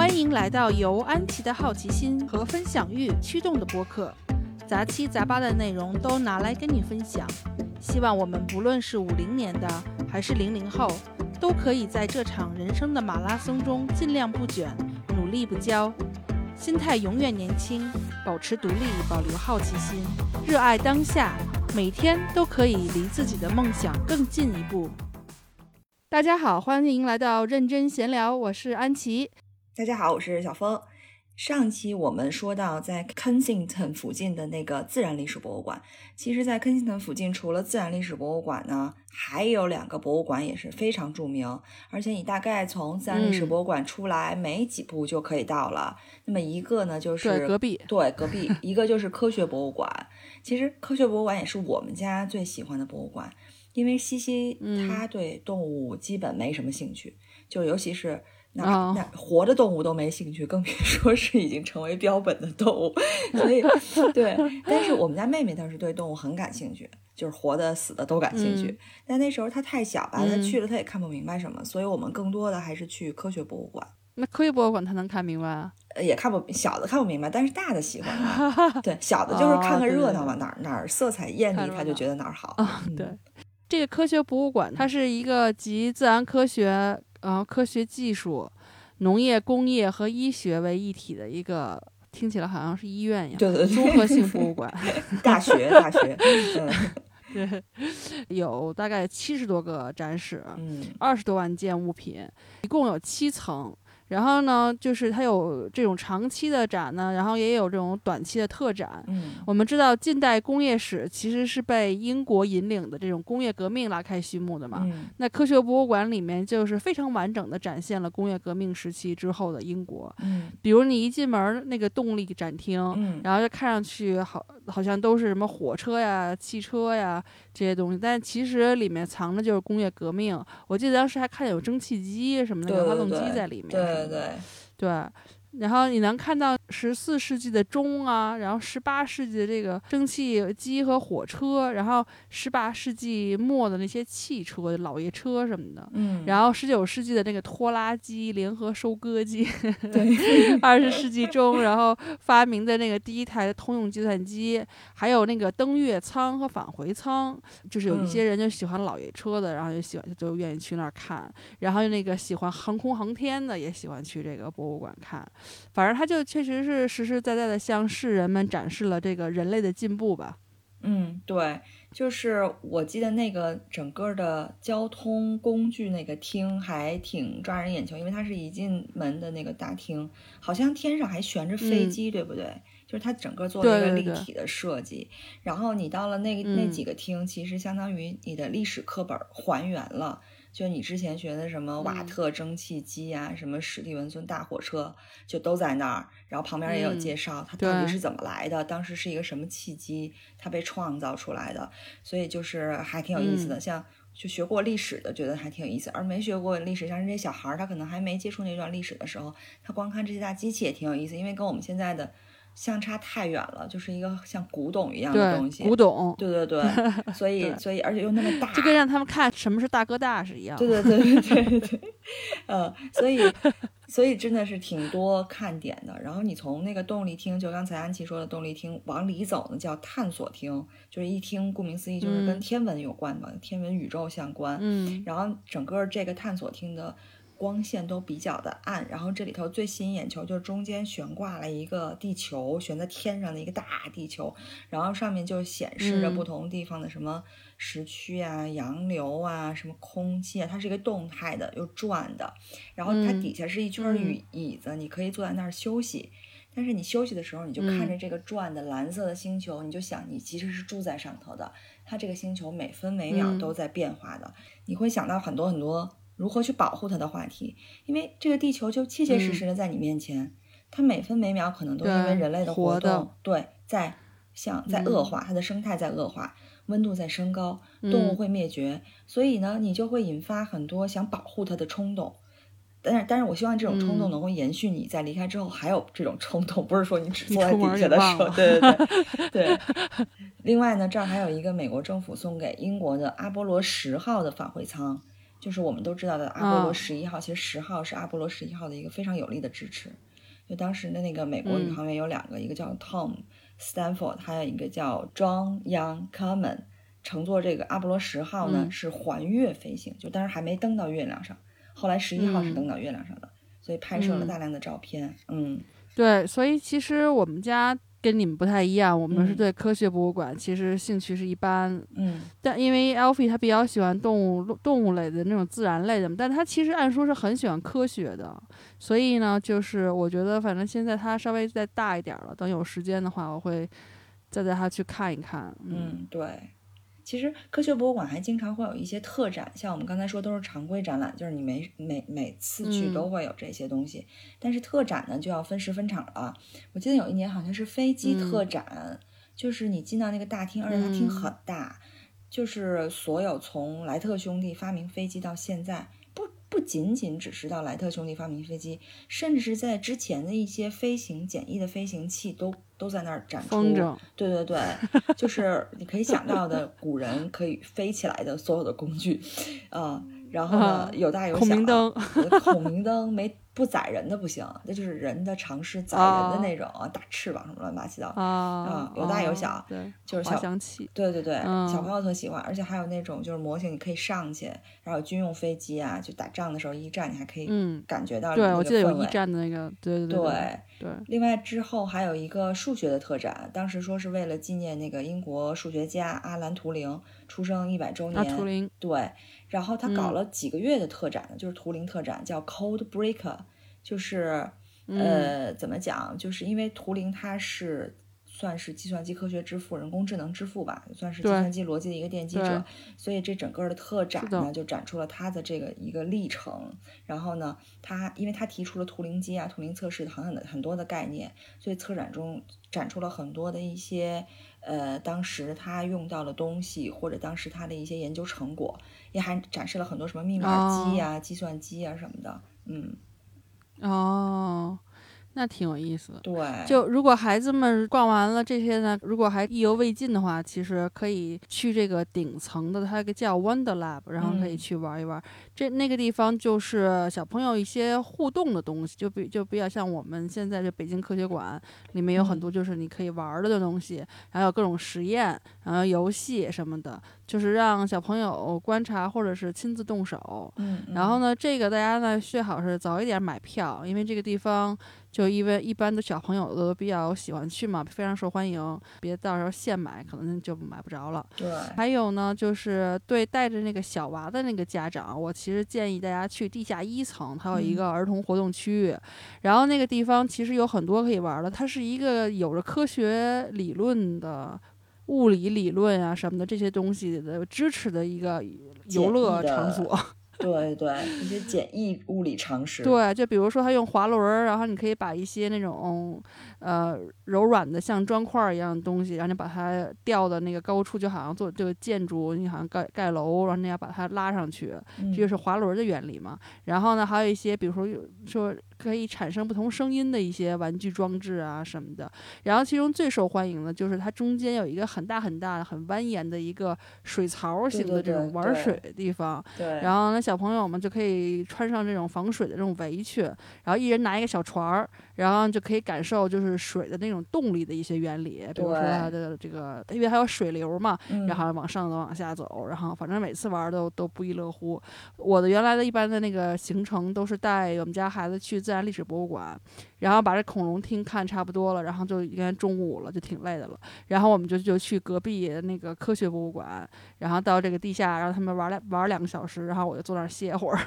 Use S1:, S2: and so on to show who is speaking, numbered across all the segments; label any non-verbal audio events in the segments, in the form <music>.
S1: 欢迎来到由安琪的好奇心和分享欲驱动的播客，杂七杂八的内容都拿来跟你分享。希望我们不论是五零年的还是零零后，都可以在这场人生的马拉松中尽量不卷，努力不骄，心态永远年轻，保持独立，保留好奇心，热爱当下，每天都可以离自己的梦想更进一步。大家好，欢迎来到认真闲聊，我是安琪。
S2: 大家好，我是小峰。上期我们说到，在 Kensington 附近的那个自然历史博物馆，其实，在 Kensington 附近除了自然历史博物馆呢，还有两个博物馆也是非常著名，而且你大概从自然历史博物馆出来没几步就可以到了。那么一个呢，就是
S1: 隔壁，
S2: 对隔壁，<laughs> 一个就是科学博物馆。其实科学博物馆也是我们家最喜欢的博物馆。因为西西他对动物基本没什么兴趣，就尤其是那那活的动物都没兴趣，更别说是已经成为标本的动物。所以 <laughs> 对，但是我们家妹妹倒是对动物很感兴趣，就是活的死的都感兴趣。但那时候她太小吧，她去了她也看不明白什么，所以我们更多的还是去科学博物馆。
S1: 那科学博物馆她能看明白啊？
S2: 也看不小的看不明白，但是大的喜欢。<laughs> 对，小的就是看看热闹嘛，哪儿哪儿色彩艳丽，他就觉得哪儿好。
S1: 对。这个科学博物馆，它是一个集自然科学、呃科学技术、农业、工业和医学为一体的一个，听起来好像是医院一样，
S2: 对对，
S1: 综合性博物馆，<laughs>
S2: 大学大学，<laughs>
S1: 对，有大概七十多个展室，嗯，二十多万件物品，一共有七层。然后呢，就是它有这种长期的展呢，然后也有这种短期的特展。
S2: 嗯，
S1: 我们知道近代工业史其实是被英国引领的这种工业革命拉开序幕的嘛。
S2: 嗯，
S1: 那科学博物馆里面就是非常完整的展现了工业革命时期之后的英国。
S2: 嗯，
S1: 比如你一进门那个动力展厅，
S2: 嗯，
S1: 然后就看上去好好像都是什么火车呀、汽车呀这些东西，但其实里面藏的就是工业革命。我记得当时还看见有蒸汽机什么的，有发动机在里面。
S2: 对对
S1: 对，然后你能看到十四世纪的钟啊，然后十八世纪的这个蒸汽机和火车，然后十八世纪末的那些汽车、老爷车什么的，
S2: 嗯，
S1: 然后十九世纪的那个拖拉机、联合收割机，
S2: 对，<laughs>
S1: 二十世纪中然后发明的那个第一台通用计算机，还有那个登月舱和返回舱，就是有一些人就喜欢老爷车的，然后就喜欢就愿意去那儿看，然后那个喜欢航空航天的也喜欢去这个博物馆看。反正他就确实是实实在在的向世人们展示了这个人类的进步吧。
S2: 嗯，对，就是我记得那个整个的交通工具那个厅还挺抓人眼球，因为它是一进门的那个大厅，好像天上还悬着飞机，对不对？就是它整个做了一个立体的设计。然后你到了那那几个厅，其实相当于你的历史课本还原了。就你之前学的什么瓦特蒸汽机啊，什么史蒂文森大火车，就都在那儿。然后旁边也有介绍，它到底是怎么来的，当时是一个什么契机，它被创造出来的。所以就是还挺有意思的。像就学过历史的，觉得还挺有意思；而没学过历史，像这些小孩儿，他可能还没接触那段历史的时候，他光看这些大机器也挺有意思，因为跟我们现在的。相差太远了，就是一个像古董一样的东西。
S1: 古董，
S2: 对对对，<laughs> 所以所以而且又那么大，
S1: 就跟让他们看什么是大哥大是一样。
S2: 对对对对对对，呃，所以所以真的是挺多看点的。然后你从那个动力厅，就刚才安琪说的动力厅往里走呢，叫探索厅，就是一听，顾名思义就是跟天文有关嘛，天文宇宙相关。
S1: 嗯，
S2: 然后整个这个探索厅的。光线都比较的暗，然后这里头最吸引眼球就是中间悬挂了一个地球，悬在天上的一个大地球，然后上面就显示着不同地方的什么时区啊、洋流啊、什么空气啊，它是一个动态的又转的，然后它底下是一圈椅椅子，你可以坐在那儿休息，但是你休息的时候你就看着这个转的蓝色的星球，你就想你其实是住在上头的，它这个星球每分每秒都在变化的，你会想到很多很多。如何去保护它的话题？因为这个地球就切切实实的在你面前，它每分每秒可能都因为人类的活动，对，在像在恶化，它的生态在恶化，温度在升高，动物会灭绝，所以呢，你就会引发很多想保护它的冲动。但是，但是我希望这种冲动能够延续你在离开之后还有这种冲动，不是说你只坐在底下的时候，对对对对。<laughs> 另外呢，这儿还有一个美国政府送给英国的阿波罗十号的返回舱。就是我们都知道的阿波罗十一号，其实十号是阿波罗十一号的一个非常有力的支持。就当时的那个美国宇航员有两个，一个叫 Tom Stanford，还有一个叫 John Young Common，乘坐这个阿波罗十号呢是环月飞行，就当时还没登到月亮上，后来十一号是登到月亮上的，所以拍摄了大量的照片。嗯，
S1: 对，所以其实我们家。跟你们不太一样，我们是对科学博物馆其实兴趣是一般，
S2: 嗯，
S1: 但因为 Alfie 他比较喜欢动物动物类的那种自然类的，但他其实按说是很喜欢科学的，所以呢，就是我觉得反正现在他稍微再大一点了，等有时间的话，我会再带他去看一看，
S2: 嗯，对。其实科学博物馆还经常会有一些特展，像我们刚才说都是常规展览，就是你每每每次去都会有这些东西。但是特展呢就要分时分场了。我记得有一年好像是飞机特展，就是你进到那个大厅，而且它厅很大，就是所有从莱特兄弟发明飞机到现在。不不仅仅只是到莱特兄弟发明飞机，甚至是在之前的一些飞行简易的飞行器都都在那儿展出。对对对，就是你可以想到的 <laughs> 古人可以飞起来的所有的工具，嗯，然后呢有大有小。孔
S1: 明灯，
S2: 孔明灯没。不宰人的不行，那就是人的尝试宰人的那种啊，大翅膀什么乱八七八糟啊，有大有小，
S1: 对，
S2: 就是
S1: 滑翔器，
S2: 对对对，小朋友特喜欢，而且还有那种就是模型，你可以上去，然后军用飞机啊，就打仗的时候一战，你还可以感觉到
S1: 对，我记得有一战的那个，对对对对。
S2: 另外之后还有一个数学的特展，当时说是为了纪念那个英国数学家阿兰图灵出生一百周年，
S1: 图灵
S2: 对。然后他搞了几个月的特展，就是图灵特展，叫 Code Breaker，就是呃怎么讲？就是因为图灵他是算是计算机科学之父、人工智能之父吧，算是计算机逻辑的一个奠基者，所以这整个的特展呢就展出了他的这个一个历程。然后呢，他因为他提出了图灵机啊、图灵测试等等的很多的概念，所以策展中展出了很多的一些呃当时他用到的东西，或者当时他的一些研究成果。也还展示了很多什么密码机呀、计算机啊什么的，嗯，
S1: 哦。那挺有意思的，
S2: 对。
S1: 就如果孩子们逛完了这些呢，如果还意犹未尽的话，其实可以去这个顶层的，它一个叫 Wonder Lab，然后可以去玩一玩。这那个地方就是小朋友一些互动的东西，就比就比较像我们现在这北京科学馆里面有很多就是你可以玩的东西，然后有各种实验，然后游戏什么的，就是让小朋友观察或者是亲自动手。
S2: 嗯。
S1: 然后呢，这个大家呢最好是早一点买票，因为这个地方。就因为一般的小朋友都比较喜欢去嘛，非常受欢迎。别到时候现买，可能就买不着了。
S2: 对。
S1: 还有呢，就是对带着那个小娃的那个家长，我其实建议大家去地下一层，它有一个儿童活动区域。然后那个地方其实有很多可以玩的，它是一个有着科学理论的、物理理论啊什么的这些东西的支持的一个游乐场所。
S2: 对对，一些简易物理常识。
S1: 对，就比如说他用滑轮，然后你可以把一些那种。呃，柔软的像砖块一样的东西，然后你把它吊到那个高处，就好像做这个建筑，你好像盖盖楼，然后你要把它拉上去，这就是滑轮的原理嘛。然后呢，还有一些，比如说说可以产生不同声音的一些玩具装置啊什么的。然后其中最受欢迎的就是它中间有一个很大很大的、很蜿蜒的一个水槽型的这种玩水的地方。
S2: 对。
S1: 然后呢，小朋友们就可以穿上这种防水的这种围裙，然后一人拿一个小船儿。然后就可以感受就是水的那种动力的一些原理，比如说它的这个，因为还有水流嘛，然后往上走往下走，然后反正每次玩都都不亦乐乎。我的原来的一般的那个行程都是带我们家孩子去自然历史博物馆，然后把这恐龙厅看差不多了，然后就应该中午了，就挺累的了。然后我们就就去隔壁那个科学博物馆，然后到这个地下让他们玩两玩两个小时，然后我就坐那儿歇会儿。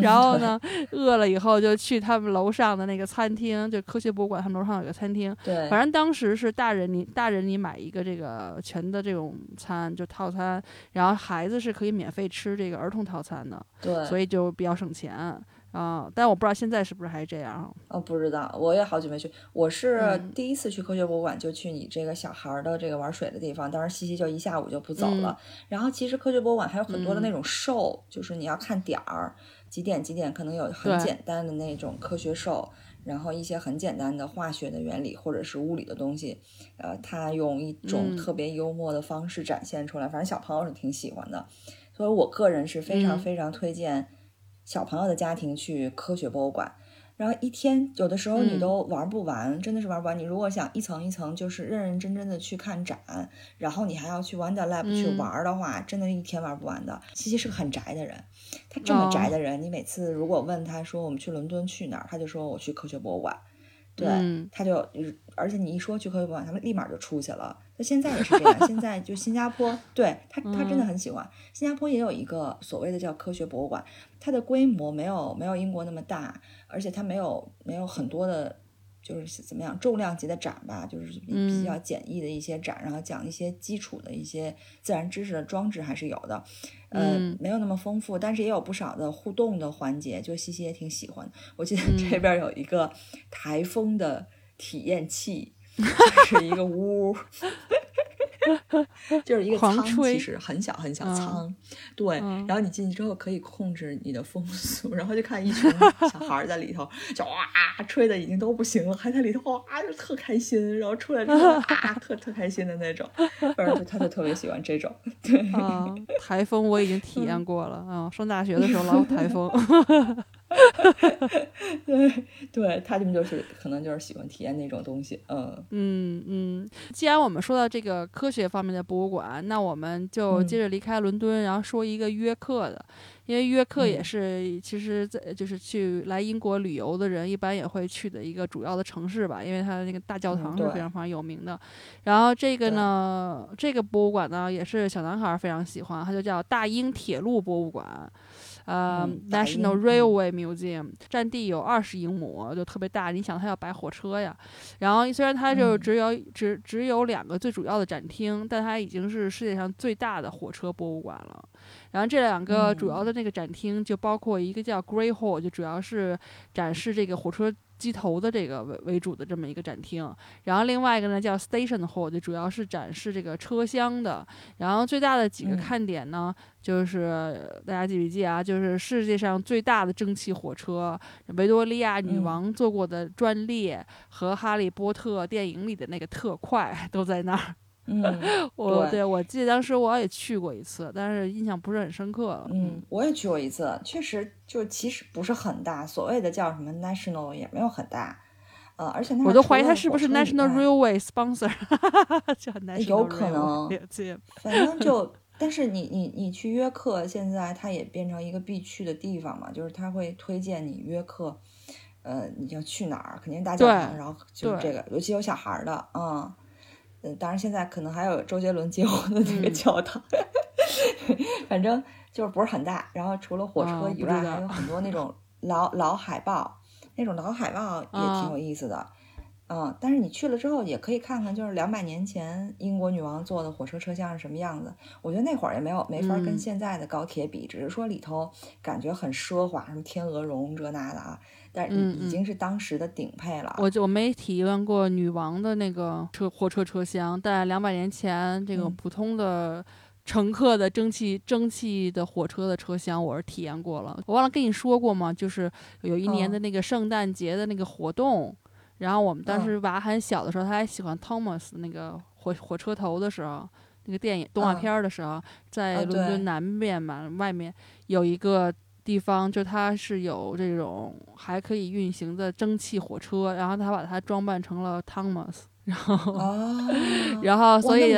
S1: 然后呢，饿了以后就去他们楼上的那个餐厅，就科学博物馆他们楼上有个餐厅。
S2: 对，
S1: 反正当时是大人你大人你买一个这个全的这种餐就套餐，然后孩子是可以免费吃这个儿童套餐的。
S2: 对，
S1: 所以就比较省钱啊。但我不知道现在是不是还是这样。
S2: 哦，不知道，我也好久没去。我是第一次去科学博物馆，就去你这个小孩的这个玩水的地方。当时西西就一下午就不走了。然后其实科学博物馆还有很多的那种 show，就是你要看点儿。几点几点可能有很简单的那种科学兽，然后一些很简单的化学的原理或者是物理的东西，呃，他用一种特别幽默的方式展现出来，反正小朋友是挺喜欢的。所以我个人是非常
S1: 嗯
S2: 非常推荐小朋友的家庭去科学博物馆。然后一天有的时候你
S1: 嗯
S2: 都玩不完，真的是玩不完。你如果想一层一层就是认认真真的去看展，然后你还要去 Wonder Lab 去
S1: 嗯
S2: 玩儿的话，真的是一天玩不完的。西西是个很宅的人，他这么宅
S1: 哦
S2: 的人，你每次如果问他说我们去伦敦去哪儿，他就说我去科学博物馆。对，
S1: 嗯
S2: 他就，而且你一说去科学博物馆，他们立马就出去了。那现在也是这样，现在就新加坡，对他，<laughs> 他真的
S1: 嗯
S2: 很喜欢。新加坡也有一个所谓的叫科学博物馆，它的规模没有没有英国那么大，而且它没有没有很多的，就是怎么样重量级的展吧，就是比比较
S1: 嗯
S2: 简易的一些展，然后讲一些基础的一些自然知识的装置还是有的，呃，
S1: 嗯
S2: 没有那么丰富，但是也有不少的互动的环节，就西西也挺喜欢。我记得这
S1: 嗯
S2: 边有一个台风的体验器，就是一个屋。<laughs> 就是一个舱，
S1: 狂吹
S2: 其实很小很小
S1: 嗯，
S2: 对。
S1: 嗯
S2: 然后你进去之后可以控制你的风速，然后就看一群 <laughs> 小孩儿在里头，就哇吹的已经都不行了，还在里头哇就特开心，然后出来之后啊特特开心的那种，反正他就特别喜欢这种，对。
S1: 啊，台风我已经体验过了啊，上大学的时候老有台风。
S2: 对 <laughs> 对，他们就是可能就是喜欢体验那种东西，嗯。
S1: 嗯嗯，既然我们说到这个科学方面的博物馆，那我们就
S2: 嗯。
S1: 接着离开伦敦，然后说一个约克的，因为约克也
S2: 嗯。
S1: 是其实在就是去来英国旅游的人一般也会去的一个主要的城市吧，因为它的那个大教
S2: 嗯
S1: 堂是非常非常有名的。然后这个呢，这个博物馆呢也是小男孩儿非常喜欢，它就叫大英铁路博物馆。呃、
S2: 嗯
S1: n a t i o n a l
S2: 英嗯
S1: Railway Museum 占地有二十英亩，就特别大。你想，它要摆火车呀，然后虽然它就
S2: 嗯
S1: 只有、只只有两个最主要的展厅，但它已经是世界上最大的火车博物馆了。然后这两个主要的那个展厅就包括一个叫 Grey Hall，就主要是展示这个火车机头的这个为为主的这么一个展厅。然后另外一个呢叫 Station Hall，就主要是展示这个车厢的。然后最大的几个
S2: 嗯
S1: 看点呢，就是大家记笔记啊，就是世界上最大的蒸汽火车，维多利亚女
S2: 嗯
S1: 王坐过的专列和哈利波特电影里的那个特快 <laughs> 都在那儿。
S2: 嗯 <laughs>
S1: 我
S2: 对
S1: 我记得当时我也去过一次，但是印象不是很深刻了。
S2: 嗯，我也去过一次，确实就其实不是很大，所谓的叫什么 national 也没有很大，呃，而且
S1: 我都怀疑他是不是 National Railway sponsor，<laughs> 叫 National
S2: 有可能反正就，<laughs> 但是你你你去约克，现在它也变成一个必去的地方嘛，就是他会推荐你约克，呃，你要去哪儿，肯定大教堂，然后就是这个，尤其有小孩儿的，嗯，呃，当然现在可能还有周杰伦结婚的那个
S1: 嗯
S2: 教堂，<laughs> 反正就是不是很大，然后除了火车以外，还有很多那种老老海报，那种老海报也挺
S1: 啊
S2: 有意思的。嗯，但是你去了之后也可以看看，就是两百年前英国女王坐的火车车厢是什么样子。我觉得那会儿也没有没法跟
S1: 嗯
S2: 现在的高铁比，只是说里头感觉很奢华，什么天鹅绒这那的啊，但已已经是当时的顶配了。
S1: 我就我没体验过女王的那个车火车车厢，但两百年前这个
S2: 嗯
S1: 普通的乘客的蒸汽蒸汽的火车的车厢，我是体验过了。我忘了跟你说过吗？就是有一年的
S2: 嗯
S1: 那个圣诞节的那个活动，然后我们当
S2: 嗯
S1: 时娃很小的时候，他还喜欢 Thomas 那个火火车头的时候。那个电影动画
S2: 嗯
S1: 片儿的时候，在伦敦南边嘛，外面有一个地方，就它是有这种还可以运行的蒸汽火车，然后他把它装扮成了 Thomas，然后、
S2: 哦，
S1: 然后所以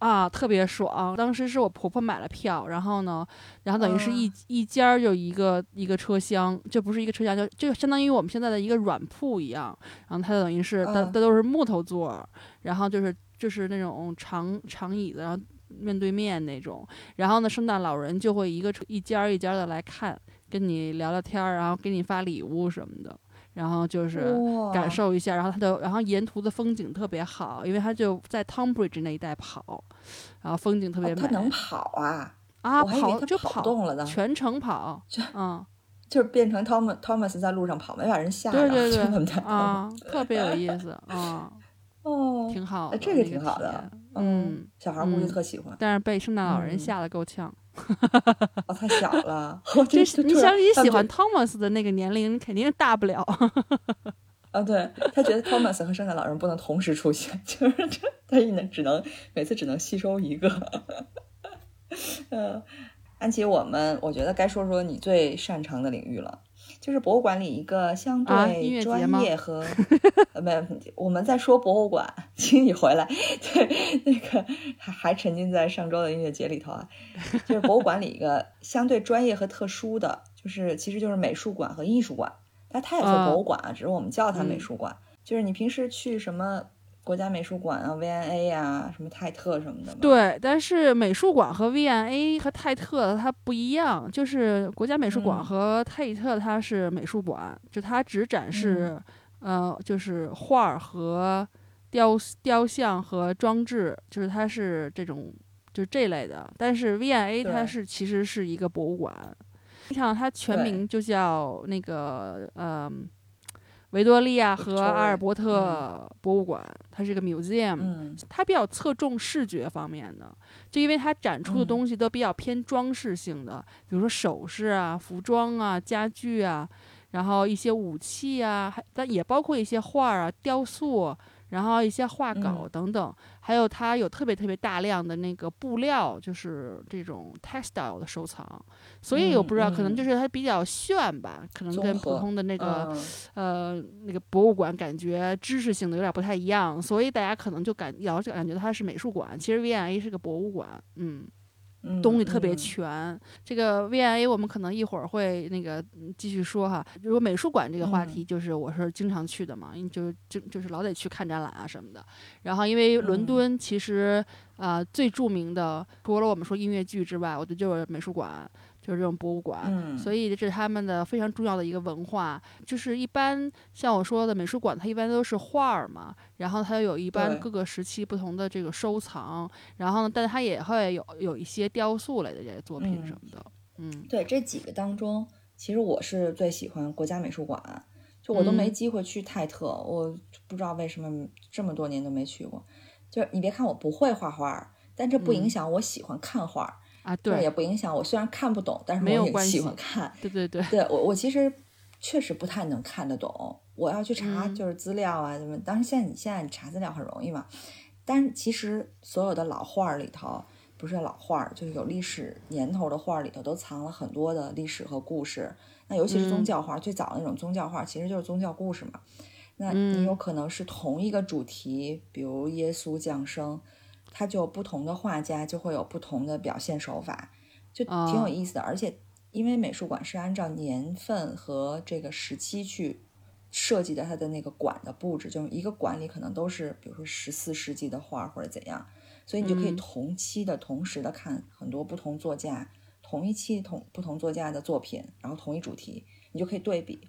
S1: 啊特别爽。当时是我婆婆买了票，然后呢，然后等于是一、
S2: 嗯
S1: 一间儿就一个一个车厢，就不是一个车厢，就就相当于我们现在的一个软铺一样。然后它等于是它
S2: 嗯
S1: 它都是木头座儿，然后就是就是那种长长椅子，然后面对面那种。然后呢，圣诞老人就会一个车一家儿一家的来看，跟你聊聊天儿，然后给你发礼物什么的。然后就是感受一下，然后他的，然后沿途的风景特别好，因为他就在 Tonbridge 那一带跑，然后风景特别
S2: 哦，
S1: 美。
S2: 他能跑啊！
S1: 啊，
S2: 跑
S1: 跑就跑
S2: 动了呢
S1: 全程跑，嗯，
S2: 就是变成 Thomas Thomas 在路上跑，没把人吓着，
S1: 对对对 <laughs> 啊，特别有意思，啊，<laughs>
S2: 哦，
S1: 挺好的，
S2: 哎这个挺好的嗯，小孩儿估计
S1: 嗯
S2: 特喜欢。
S1: 但是被圣诞老人
S2: 嗯
S1: 吓得够呛。
S2: 哦，太小了，<laughs> 我
S1: 这
S2: 是
S1: 你想，你喜欢 Thomas 的那个年龄，肯定大不了。<laughs>
S2: 啊？对他觉得 Thomas 和圣诞老人不能同时出现，<laughs> 就是这他一能只能每次只能吸收一个。呃，安琪，我们我觉得该说说你最擅长的领域了，就是博物馆里一个相对专业和、呃，没，我们在说博物馆，请你回来。<laughs> 对，那个还还沉浸在上周的音乐节里头啊，就是博物馆里一个相对专业和特殊的，就是其实就是美术馆和艺术馆，但它也是博物馆啊，只是我们叫它美
S1: 嗯
S2: 术馆。就是你平时去什么国家美术馆啊、V&A 啊、什么泰特什么的？
S1: 对，但是美术馆和 V&A 和泰特它不一样，就是国家美术馆
S2: 嗯
S1: 和泰特它是美术馆，就它只展示、呃就是画儿和雕雕像和装置，就是它是这种就是这类的。但是 V&A 它是其实是一个博物馆，你看它全名就叫那个呃。维多利亚和阿尔伯特博物馆，它是一个 museum，、
S2: 嗯。
S1: 它比较侧重视觉方面的，就因为它展出的
S2: 嗯。
S1: 东西都比较偏装饰性的，比如说首饰啊、服装啊、家具啊，然后一些武器啊，还但也包括一些画儿啊、雕塑，然后一些画稿
S2: 嗯。
S1: 等等，还有它有特别特别大量的那个布料，就是这种 textile 的收藏，所以我不知道，可能
S2: 嗯。
S1: 就是它比较炫吧，可能跟普通的那个。
S2: 嗯。
S1: 呃，那个博物馆感觉知识性的有点不太一样，所以大家可能就感了解感觉它是美术馆，其实 V&A 是个博物馆，嗯，
S2: 嗯
S1: 东西特别
S2: 嗯
S1: 全。这个 VIA 我们可能一会儿会那个嗯继续说哈。如果美术馆这个话
S2: 嗯
S1: 题，就是我是经常去的嘛，因为就就就是老得去看展览啊什么的。然后因为伦
S2: 嗯
S1: 敦其实啊、呃最著名的，除了我们说音乐剧之外，我觉得就是美术馆，就是这种博物馆。
S2: 嗯，
S1: 所以这是他们的非常重要的一个文化，就是一般像我说的美术馆，它一般都是画儿嘛，然后它有一般各个时期不同的这个收藏，然后呢，但它也会有有一些雕塑类的这些作品
S2: 嗯
S1: 什么的，嗯。
S2: 对这几个当中，其实我是最喜欢国家美术馆，就我都没
S1: 嗯。
S2: 机会去泰特，我不知道为什么这么多年都没去过。就是你别看我不会画画，但这不影
S1: 嗯。
S2: 响我喜欢看画，
S1: 啊，
S2: 对也不影响我虽然看不懂，但是我也喜欢看。
S1: 对对对，
S2: 对我，我其实确实不太能看得懂，我要去查
S1: 嗯
S2: 就是资料啊什么。当然现在你现在你查资料很容易嘛，但是其实所有的老画儿里头，不是老画儿，就是有历史年头的画儿里头，都藏了很多的历史和故事。那尤其是宗
S1: 嗯
S2: 教画，最早的那种宗教画，其实就是宗教故事嘛。那
S1: 嗯
S2: 你有可能是同一个主题，比如耶稣降生，它就有不同的画家就会有不同的表现手法，就挺有
S1: 哦
S2: 意思的。而且因为美术馆是按照年份和这个时期去设计的，它的那个馆的布置，就是一个馆里可能都是比如说十四世纪的画或者怎样，所以你就可以
S1: 嗯
S2: 同期的、同时的看很多不同作家同一期同不同作家的作品，然后同一主题，你就可以对比。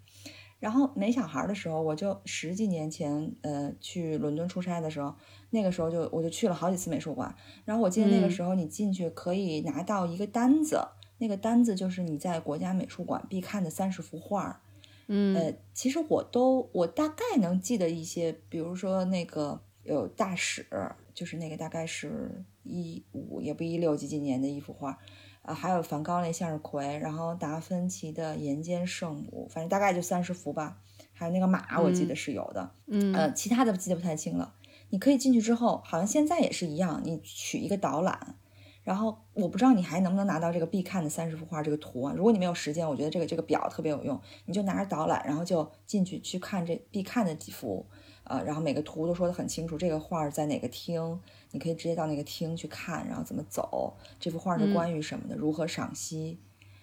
S2: 然后没小孩的时候，我就十几年前，呃，去伦敦出差的时候，那个时候就我就去了好几次美术馆。然后我记得那个
S1: 嗯
S2: 时候你进去可以拿到一个单子，那个单子就是你在国家美术馆必看的三十幅画儿。
S1: 嗯
S2: 呃，其实我都我大概能记得一些，比如说那个有大使，就是那个大概是一五也不一六几几年的一幅画，啊，还有梵高那向日葵，然后达芬奇的岩间圣母，反正大概就三十幅吧。还有那个马，我记得是有的，
S1: 嗯
S2: 呃，其他的记得不太清了。你可以进去之后，好像现在也是一样，你取一个导览，然后我不知道你还能不能拿到这个必看的三十幅画这个图啊。如果你没有时间，我觉得这个这个表特别有用，你就拿着导览，然后就进去去看这必看的几幅，呃，然后每个图都说的很清楚，这个画在哪个厅，你可以直接到那个厅去看，然后怎么走，这幅画是
S1: 嗯
S2: 关于什么的，如何赏析。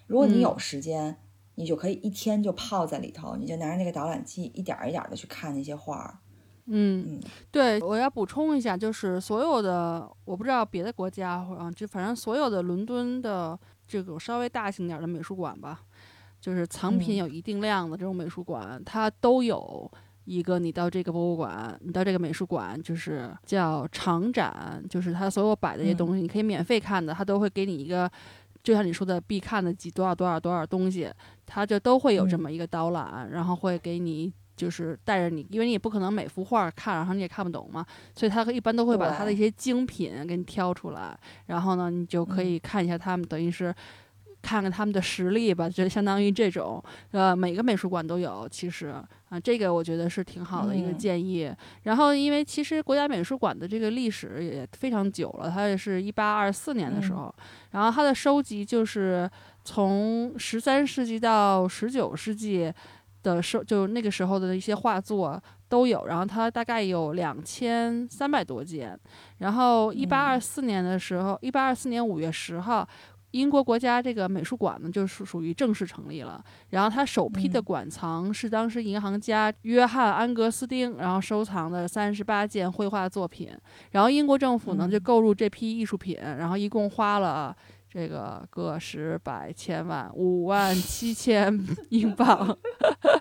S2: 如果你有时间，你就可以一天就泡在里头，你就拿着那个导览记，一点儿一点的去看那些画儿。
S1: 嗯
S2: 嗯，
S1: 对，我要补充一下，就是所有的，我不知道别的国家或者啊，就反正所有的伦敦的这种稍微大型点儿的美术馆吧，就是藏品
S2: 嗯。
S1: 有一定量的这种美术馆，它都有一个你到这个博物馆，你到这个美术馆，就是叫长展，就是它所有摆的这些
S2: 嗯。
S1: 东西，你可以免费看的，它都会给你一个。就像你说的，必看的几多少多少多少东西，它就都会有这
S2: 嗯。
S1: 么一个导览，然后会给你就是带着你，因为你也不可能每幅画看，然后你也看不懂嘛，所以他一般都会把他的一些精品给你挑出来，然后呢，你就可以看一下他们，等于是看看他们的实力吧，就相当于这种，呃，每个美术馆都有，其实啊，这个我觉得是挺好的一个建议。然后，因为其实国家美术馆的这个历史也非常久了，它也是一八二四年的时候，然后它的收集就是从十三世纪到十九世纪的收，就那个时候的一些画作都有，然后它大概有两千三百多件。然后，一八二四年的时候，一八二四年五月十号。英国国家这个美术馆呢，就是属于正式成立了。然后它首批的馆藏是当时银行家约翰安格斯丁，然后收藏的三十八件绘画作品。然后英国政府呢就购入这批艺术品，然后一共花了这个个十百千万五万七千英镑。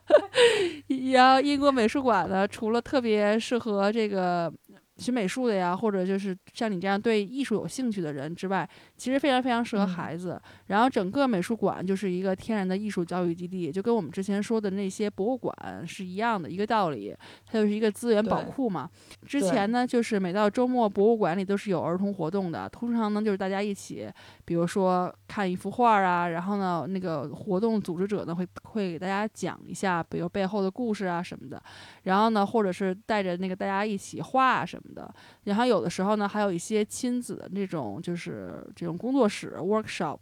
S1: <laughs> 然后英国美术馆呢，除了特别适合这个。学美术的呀，或者就是像你这样对艺术有兴趣的人之外，其实非常非常适合孩子。然后整个美术馆就是一个天然的艺术教育基地，就跟我们之前说的那些博物馆是一样的一个道理。它就是一个资源宝库嘛。之前呢，就是每到周末，博物馆里都是有儿童活动的。通常呢，就是大家一起，比如说看一幅画啊，然后呢，那个活动组织者呢会会给大家讲一下，比如背后的故事啊什么的。然后呢，或者是带着那个大家一起画什么。的，然后有的时候呢，还有一些亲子的那种，就是这种工作室 workshop。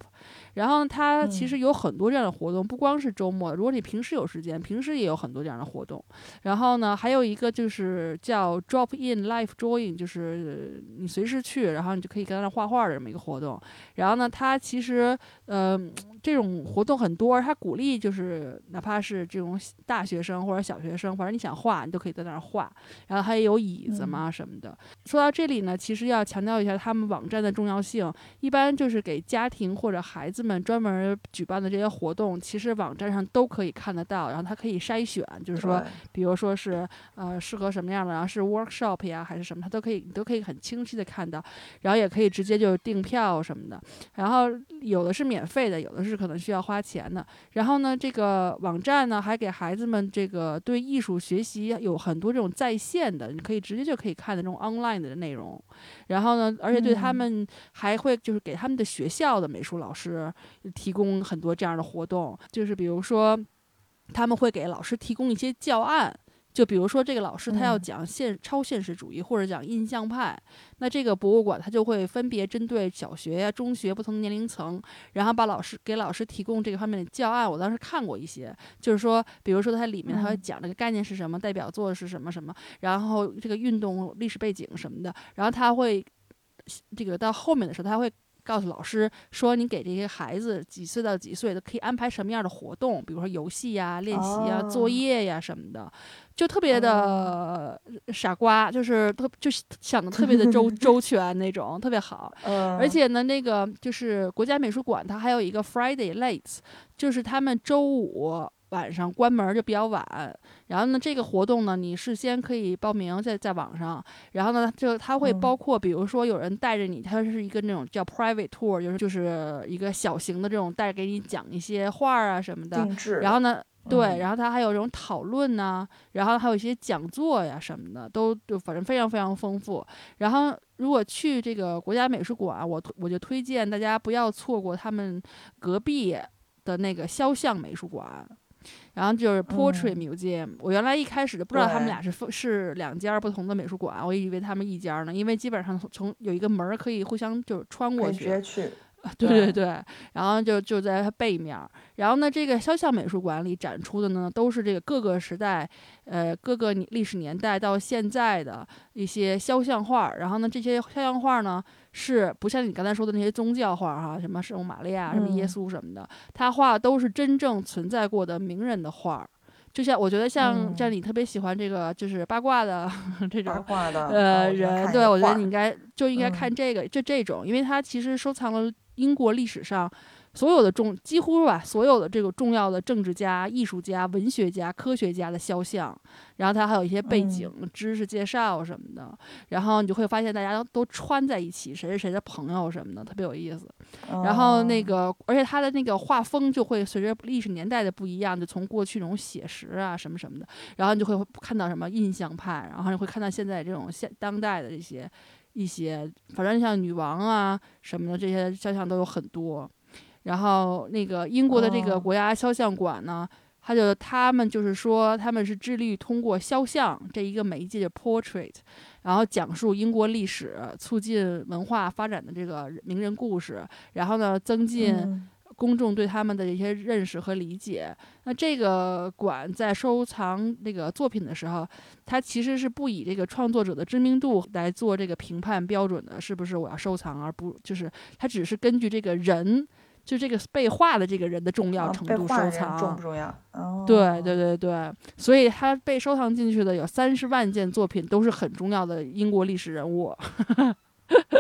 S1: 然后它其实有很多这样的活动，不光是周末。如果你平时有时间，平时也有很多这样的活动。然后呢，还有一个就是叫 drop in life drawing，就是你随时去，然后你就可以跟那画画的这么一个活动。然后呢，它其实呃这种活动很多，他鼓励就是哪怕是这种大学生或者小学生，反正你想画，你都可以在那儿画。然后还有椅子嘛什么的。说到这里呢，其实要强调一下他们网站的重要性。一般就是给家庭或者孩子们专门举办的这些活动，其实网站上都可以看得到。然后他可以筛选，就是说，比如说是呃适合什么样的，然后是 workshop 呀还是什么，他都可以，你都可以很清晰的看到。然后也可以直接就订票什么的。然后有的是免费的，有的是可能需要花钱的。然后呢，这个网站呢还给孩子们这个对艺术学习有很多这种在线的，你可以直接就可以看的这种 online 的内容。然后呢，而且对他们还会就是给他们的学校的美术老师提供很多这样的活动，就是比如说他们会给老师提供一些教案，就比如说这个老师他要讲现超现实主义或者讲印象派，那这个博物馆他就会分别针对小学呀、中学不同年龄层，然后把老师给老师提供这个方面的教案。我当时看过一些，就是说，比如说它里面它会讲这个概念是什么，代表作是什么什么，然后这个运动历史背景什么的，然后他会这个到后面的时候他会。告诉老师说，你给这些孩子几岁到几岁的可以安排什么样的活动，比如说游戏呀、练习呀、作业呀什么的，就特别的傻瓜，就是特就想的特别的周 <laughs> 周全那种，特别好。而且呢，那个就是国家美术馆，它还有一个 Friday Late，就是他们周五。晚上关门就比较晚，然后呢，这个活动呢，你事先可以报名在在网上，然后呢，就它会包括，比如说有人带着你，它是一个那种叫 private tour，就是就是一个小型的这种带给你讲一些画啊什么的，然后呢，对，然后它还有这种讨论呐，然后还有一些讲座呀什么的，都就反正非常非常丰富。然后如果去这个国家美术馆，我我就推荐大家不要错过他们隔壁的那个肖像美术馆。然后就是 Portrait Museum，我原来一开始就不知道他们俩是是两家不同的美术馆，我以为他们一家呢，因为基本上从有一个门可以互相就是穿过去。对对对，然后就就在它背面，然后呢，这个肖像美术馆里展出的呢，都是这个各个时代，呃，各个历史年代到现在的一些肖像画。然后呢，这些肖像画呢，是不像你刚才说的那些宗教画哈，什么圣母玛利亚、什么耶稣什么的，他画的都是真正存在过的名人的画。就像我觉得像像你特别喜欢这个就是八卦的 <laughs> 这种呃人，对我觉得你应该就应该看这个，就这种，因为他其实收藏了。英国历史上所有的重几乎吧，所有的这个重要的政治家、艺术家、文学家、科学家的肖像，然后他还有一些背景知识介绍什么的，然后你就会发现大家都穿在一起，谁是谁的朋友什么的，特别有意思。然后那个，而且他的那个画风就会随着历史年代的不一样，就从过去那种写实啊什么什么的，然后你就会看到什么印象派，然后你会看到现在这种现当代的这些。一些，反正像女王啊什么的这些肖像都有很多，然后那个英国的这个
S2: 哦。
S1: 国家肖像馆呢，他就他们就是说他们是致力于通过肖像这一个媒介的 portrait，然后讲述英国历史、促进文化发展的这个名人故事，然后呢增进
S2: 嗯
S1: 公众对他们的一些认识和理解。那这个馆在收藏那个作品的时候，它其实是不以这个创作者的知名度来做这个评判标准的，是不是我要收藏，而不就是它只是根据这个人，就这个被画的这个人的重要
S2: 啊
S1: 程度收藏。
S2: 人重不重要？哦，
S1: 对对对对，所以他被收藏进去的有三十万件作品，都是很重要的英国历史人物，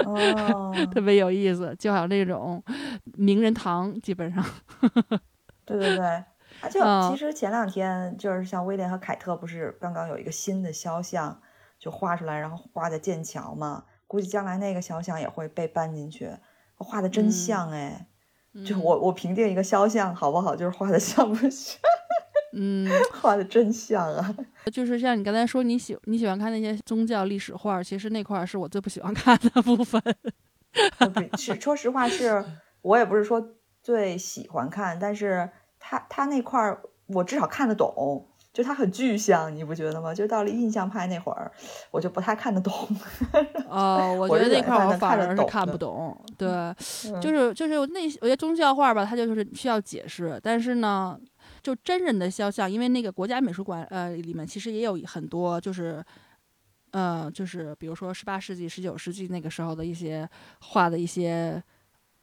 S2: 哦，<laughs>
S1: 特别有意思，就好像那种名人堂，基本上。<laughs>
S2: 对对对，啊，就
S1: 嗯
S2: 其实前两天就是像威廉和凯特不是刚刚有一个新的肖像就画出来，然后画在剑桥嘛，估计将来那个肖像也会被搬进去，画的真
S1: 嗯。
S2: 像哎。就
S1: 嗯。
S2: 我我评定一个肖像好不好，就是画的像不像，
S1: 嗯，<laughs>
S2: 画的真像啊。<laughs>
S1: 就是像你刚才说，你喜你喜欢看那些宗教历史画，其实那块儿是我最不喜欢看的部分。
S2: 是，说实话是，我也不是说最喜欢看，但是他他那块儿我至少看得懂，就他很具象，你不觉得吗？就到了印象派那会儿，我就不太看得懂。<laughs>
S1: 哦，我
S2: 我
S1: 觉得那块儿我反而是
S2: 看
S1: 不懂。对，
S2: 就
S1: 就是就是那些我觉得宗教画吧，它就是需要解释，但是呢，就真人的肖像，因为那个国家美术馆呃里面其实也有很多就是。呃，就是比如说十八世纪、十九世纪那个时候的一些画的一些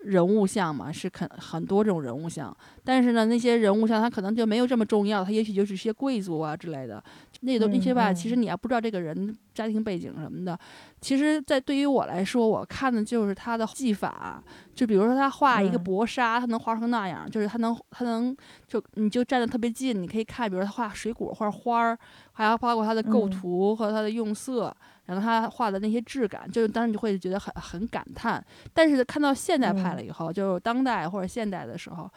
S1: 人物像嘛，是肯很多这种人物像。但是呢，那些人物像他可能就没有这么重要，他也许就是一些贵族啊之类的，那都那些吧，
S2: 嗯
S1: 其实你要不知道这个人家庭背景什么的，其实，在对于我来说，我看的就是他的技法。就比如说他画一个
S2: 嗯
S1: 薄纱，他能画成那样，就是他能他能就你就站得特别近，你可以看，比如说他画水果、画花儿，还要包括他的构
S2: 嗯
S1: 图和他的用色，然后他画的那些质感，就是当时你会觉得很很感叹。但是看到现代派了
S2: 嗯
S1: 以后，就是当代或者现代的时候。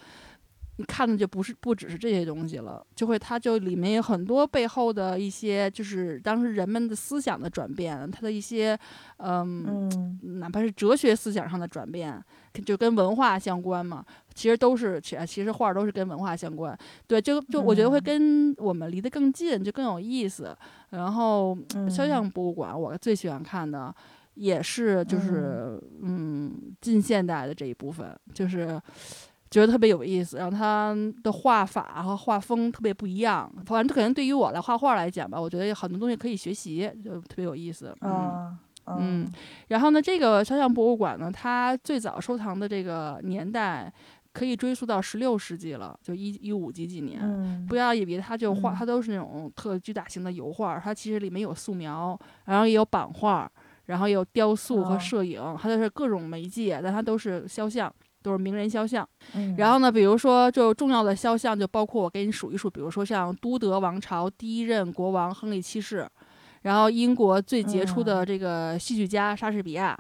S1: 你看的就不是不只是这些东西了，就会它就里面有很多背后的一些，就是当时人们的思想的转变，它的一些，嗯，
S2: 嗯
S1: 哪怕是哲学思想上的转变，就跟文化相关嘛。其实都是，其其实画儿都是跟文化相关。对，就就我觉得会
S2: 嗯
S1: 跟我们离得更近，就更有意思。然后肖
S2: 嗯
S1: 像博物馆，我最喜欢看的也是就是嗯近现代的这一部分，就是。觉得特别有意思，然后他的画法和画风特别不一样。反正可能对于我来画画来讲吧，我觉得有很多东西可以学习，就特别有意思。嗯。
S2: 啊
S1: 嗯，然后呢，这个肖像博物馆呢，它最早收藏的这个年代可以追溯到十六世纪了，就一一五几几年。
S2: 嗯
S1: 不要以为它就画，
S2: 嗯
S1: 它都是那种特巨大型的油画，它其实里面有素描，然后也有版画，然后也有雕塑和
S2: 哦
S1: 摄影，它都是各种媒介，但它都是肖像。都是名人肖像，
S2: 嗯。
S1: 然后呢，比如说就重要的肖像，就包括我给你数一数，比如说像都德王朝第一任国王亨利七世，然后英国最杰出的这个戏剧家莎士比亚，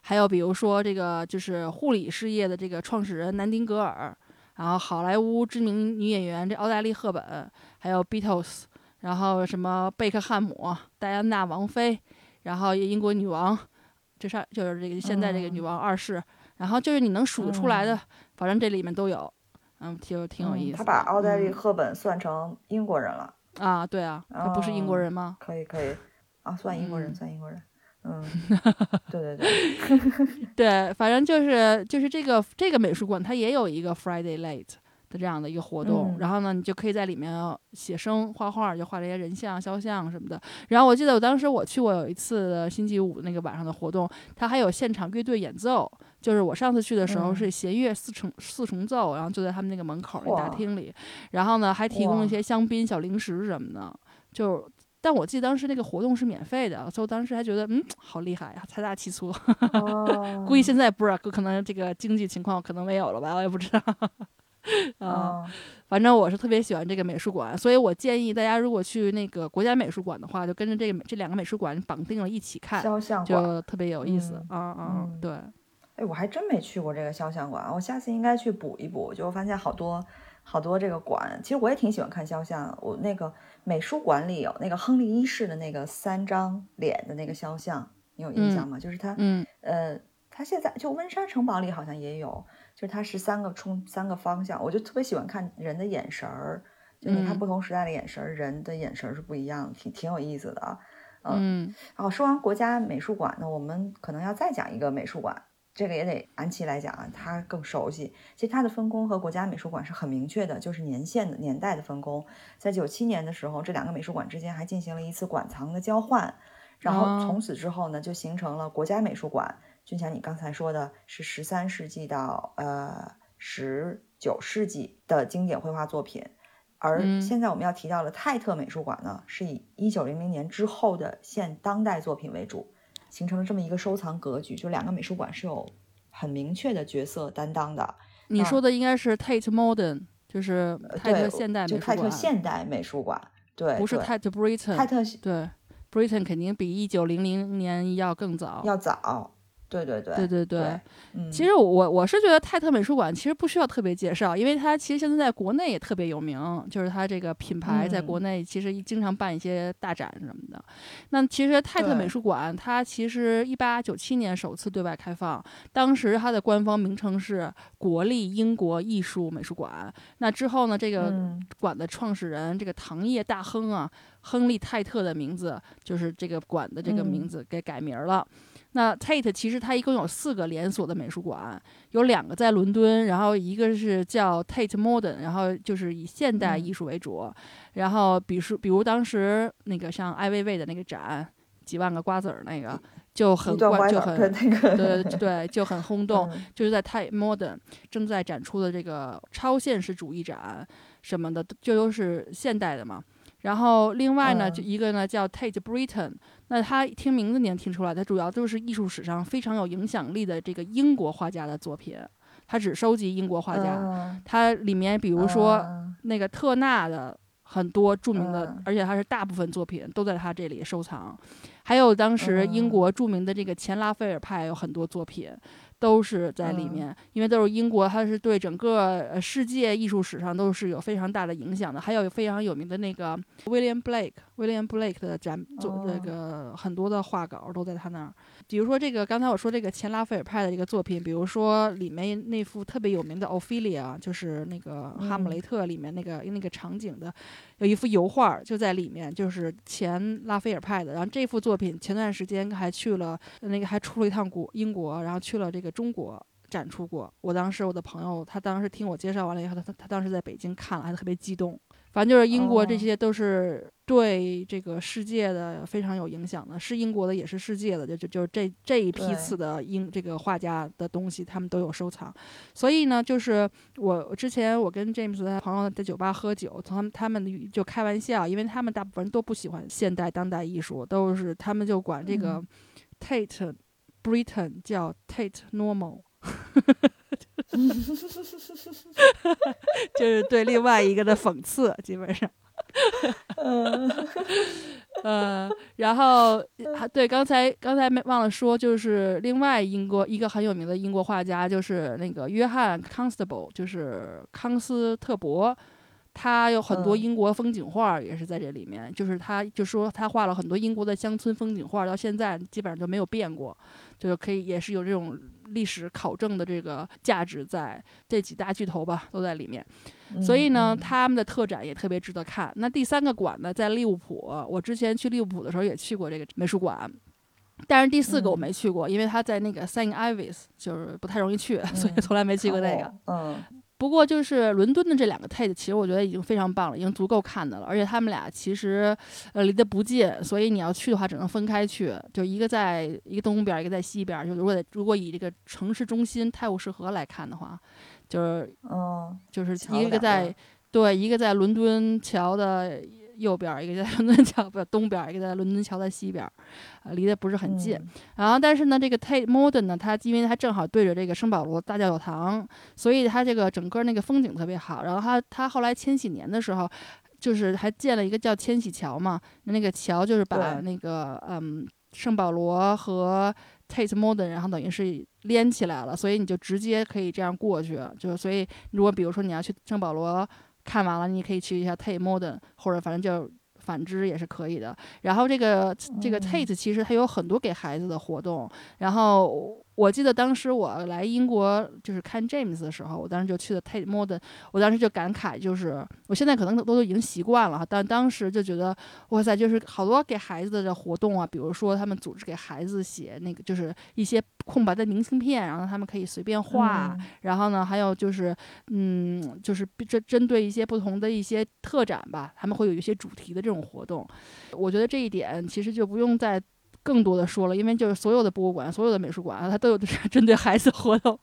S1: 还有比如说这个就是护理事业的这个创始人南丁格尔，然后好莱坞知名女演员这奥黛丽·赫本，还有 Beatles，然后什么贝克汉姆、戴安娜王妃，然后英国女王，这上就是这个现在这个女王二世，然后就是你能数得出来的，反正这里面都有，嗯，挺挺有意思的。
S2: 他把奥黛丽·
S1: 嗯
S2: 赫本算成英国人了，
S1: 啊，对啊，他不是英国
S2: 哦
S1: 人吗？
S2: 可以可以啊，算英国人，
S1: 嗯
S2: 算英国人。嗯，<laughs> 对对对，<laughs>
S1: 对，反正就是就是这个这个美术馆，它也有一个 Friday Late 的这样的一个活动，
S2: 嗯
S1: 然后呢，你就可以在里面写生、画画，就画这些人像、肖像什么的。然后我记得我当时我去过有一次星期五那个晚上的活动，它还有现场乐队演奏。就是我上次去的时候
S2: 嗯
S1: 是弦乐四重四重奏，然后就在他们那个门口那大厅里，然后呢还提供一些香槟、小零食什么的，就。但我记得当时那个活动是免费的，所以我当时还觉得，嗯，好厉害呀，财大气粗。
S2: 哦，<laughs>
S1: 估计现在不知道，可能这个经济情况可能没有了吧，我也不知道。<laughs> 啊，
S2: 哦，
S1: 反正我是特别喜欢这个美术馆，所以我建议大家如果去那个国家美术馆的话，就跟着这个这两个美术馆绑定了一起看。就特别有意思。
S2: 嗯
S1: 啊啊，
S2: 嗯
S1: 对，
S2: 哎，我还真没去过这个肖像馆，我下次应该去补一补。就我发现好多好多这个馆，其实我也挺喜欢看肖像。我那个美术馆里有那个亨利一世的那个三张脸的那个肖像，你有印象吗？就是他，
S1: 嗯
S2: 呃，它现在就温莎城堡里好像也有，就是他是三个冲三个方向，我就特别喜欢看人的眼神儿，就你看
S1: 嗯
S2: 不同时代的眼神儿，人的眼神儿是不一样的，挺挺有意思的啊。
S1: 嗯
S2: 哦，说完国家美术馆呢，我们可能要再讲一个美术馆，这个也得安琪来讲啊，他更熟悉。其实它的分工和国家美术馆是很明确的，就是年限的年代的分工。在九七年的时候，这两个美术馆之间还进行了一次馆藏的交换，然后
S1: 哦
S2: 从此之后呢，就形成了国家美术馆。俊强，你刚才说的是十三世纪到呃十九世纪的经典绘画作品，而
S1: 嗯
S2: 现在我们要提到的泰特美术馆呢，是以一九零零年之后的现当代作品为主，形成了这么一个收藏格局。就两个美术馆是有很明确的角色担当的。
S1: 你说的应该是 Tate Modern，就是泰特
S2: 对
S1: 现代
S2: 就泰特现代美术馆，对，对
S1: 不是泰特 Britain。
S2: 泰特
S1: 对，Britain 肯定比一九零零年要更早。
S2: 要早，对对对
S1: 对对对其实我我我是觉得泰特美术馆其实不需要特别介绍，因为它其实现在在国内也特别有名，就是它这个品牌在
S2: 嗯
S1: 国内其实经常办一些大展什么的。那其实泰特美术馆它其实一八九七年首次对外开放，当时它的官方名称是国立英国艺术美术馆。那之后呢，这个
S2: 嗯
S1: 馆的创始人这个糖业大亨啊，亨利泰特的名字就是这个馆的这个名
S2: 嗯
S1: 字给改名了。那 Tate 其实它一共有四个连锁的美术馆，有两个在伦敦，然后一个是叫 Tate Modern，然后就是以现代
S2: 嗯
S1: 艺术为主。然后比如，比如当时那个像艾薇薇的那个展，几万个瓜子儿那个，就很就很
S2: 那个，
S1: 对对，就很轰动。
S2: 嗯 <laughs>
S1: 就是在 Tate Modern 正在展出的这个超现实主义展什么的，就都是现代的嘛。然后另外呢，
S2: 嗯
S1: 就一个呢叫 Tate Britain，那他听名字你能听出来，他主要都是艺术史上非常有影响力的这个英国画家的作品，他只收集英国画家。
S2: 嗯
S1: 它里面比如说
S2: 嗯
S1: 那个特纳的很多著名的，
S2: 嗯
S1: 而且他是大部分作品都在他这里收藏。还有当时英
S2: 嗯
S1: 国著名的这个前拉斐尔派有很多作品。都是在里
S2: 嗯
S1: 面，因为都是英国，它是对整个呃世界艺术史上都是有非常大的影响的。还有非常有名的那个 William Blake，William Blake 的展做那
S2: 哦
S1: 个很多的画稿都在他那儿。比如说这个刚才我说这个前拉斐尔派的一个作品，比如说里面那幅特别有名的 Ophelia，就是那个《哈姆
S2: 嗯
S1: 雷特》里面那个、那个场景的，有一幅油画就在里面，就是前拉斐尔派的。然后这幅作品前段时间还去了那个还出了一趟国英国，然后去了这个中国。展出过，我当时我的朋友他当时听我介绍完了以后，他他他当时在北京看了，还特别激动。反正就是英国这
S2: 哦
S1: 些都是对这个世界的非常有影响的，是英国的也是世界的，就就就是这这一批次的英这个画家的东西，他们都有收藏。所以呢，就是我之前我跟 James 的朋友在酒吧喝酒，他们他们就开玩笑，因为他们大部分人都不喜欢现代当代艺术，都是他们就管这个
S2: 嗯
S1: Tate Britain 叫 Tate Normal。<laughs> <laughs> 就是对另外一个的讽刺，基本上，
S2: 嗯。<laughs>
S1: 呃，然后还对刚才刚才没忘了说，就是另外英国一个很有名的英国画家，就是那个约翰 Constable，就是康斯特伯，他有很多
S2: 嗯。
S1: 英国风景画也是在这里面，就是他就说他画了很多英国的乡村风景画，到现在基本上就没有变过，就是可以也是有这种历史考证的这个价值在，这几大巨头吧都在里面。所以呢，
S2: 嗯
S1: 他们的特展也特别值得看。那第三个馆呢，在利物浦，我之前去利物浦的时候也去过这个美术馆。但是第四个我
S2: 嗯
S1: 没去过，因为他在那个 Saint Ives，就是不太容易去，所以从来没去过那个。
S2: 哦嗯
S1: 不过就是伦敦的这两个 Tate，其实我觉得已经非常棒了，已经足够看的了。而且他们俩其实呃离得不近，所以你要去的话只能分开去，就一个在一个东边，一个在西边。就如果如果以这个城市中心泰晤士河来看的话，就是
S2: 嗯
S1: 就是一个在对一个在伦敦桥的右边儿，一个在 <laughs> 伦敦桥不东边儿，一个在伦敦桥的西边儿，啊，离得不是很近。
S2: 嗯
S1: 然后，但是呢，这个 Tate Modern 呢，它因为它正好对着这个圣保罗大教堂，所以它这个整个那个风景特别好。然后它它后来千禧年的时候，就是还建了一个叫千禧桥嘛，那个桥就是把那个嗯圣保罗和 Tate Modern，然后等于是连起来了，所以你就直接可以这样过去。就是所以如果比如说你要去圣保罗看完了，你可以去一下 Tate Modern，或者反正就。反之也是可以的。然后这个这个
S2: 嗯
S1: Tate 其实它有很多给孩子的活动，然后我记得当时我来英国就是看 James 的时候，我当时就去的 Tate Modern，我当时就感慨，就是我现在可能都都已经习惯了，但当时就觉得哇塞，就是好多给孩子的活动啊，比如说他们组织给孩子写那个就是一些空白的明信片，然后他们可以随便画，
S2: 嗯
S1: 然后呢还有就是嗯就是针针对一些不同的一些特展吧，他们会有一些主题的这种活动，我觉得这一点其实就不用再。更多的说了，因为就是所有的博物馆、所有的美术馆，它都有就 <laughs> 是针对孩子活动。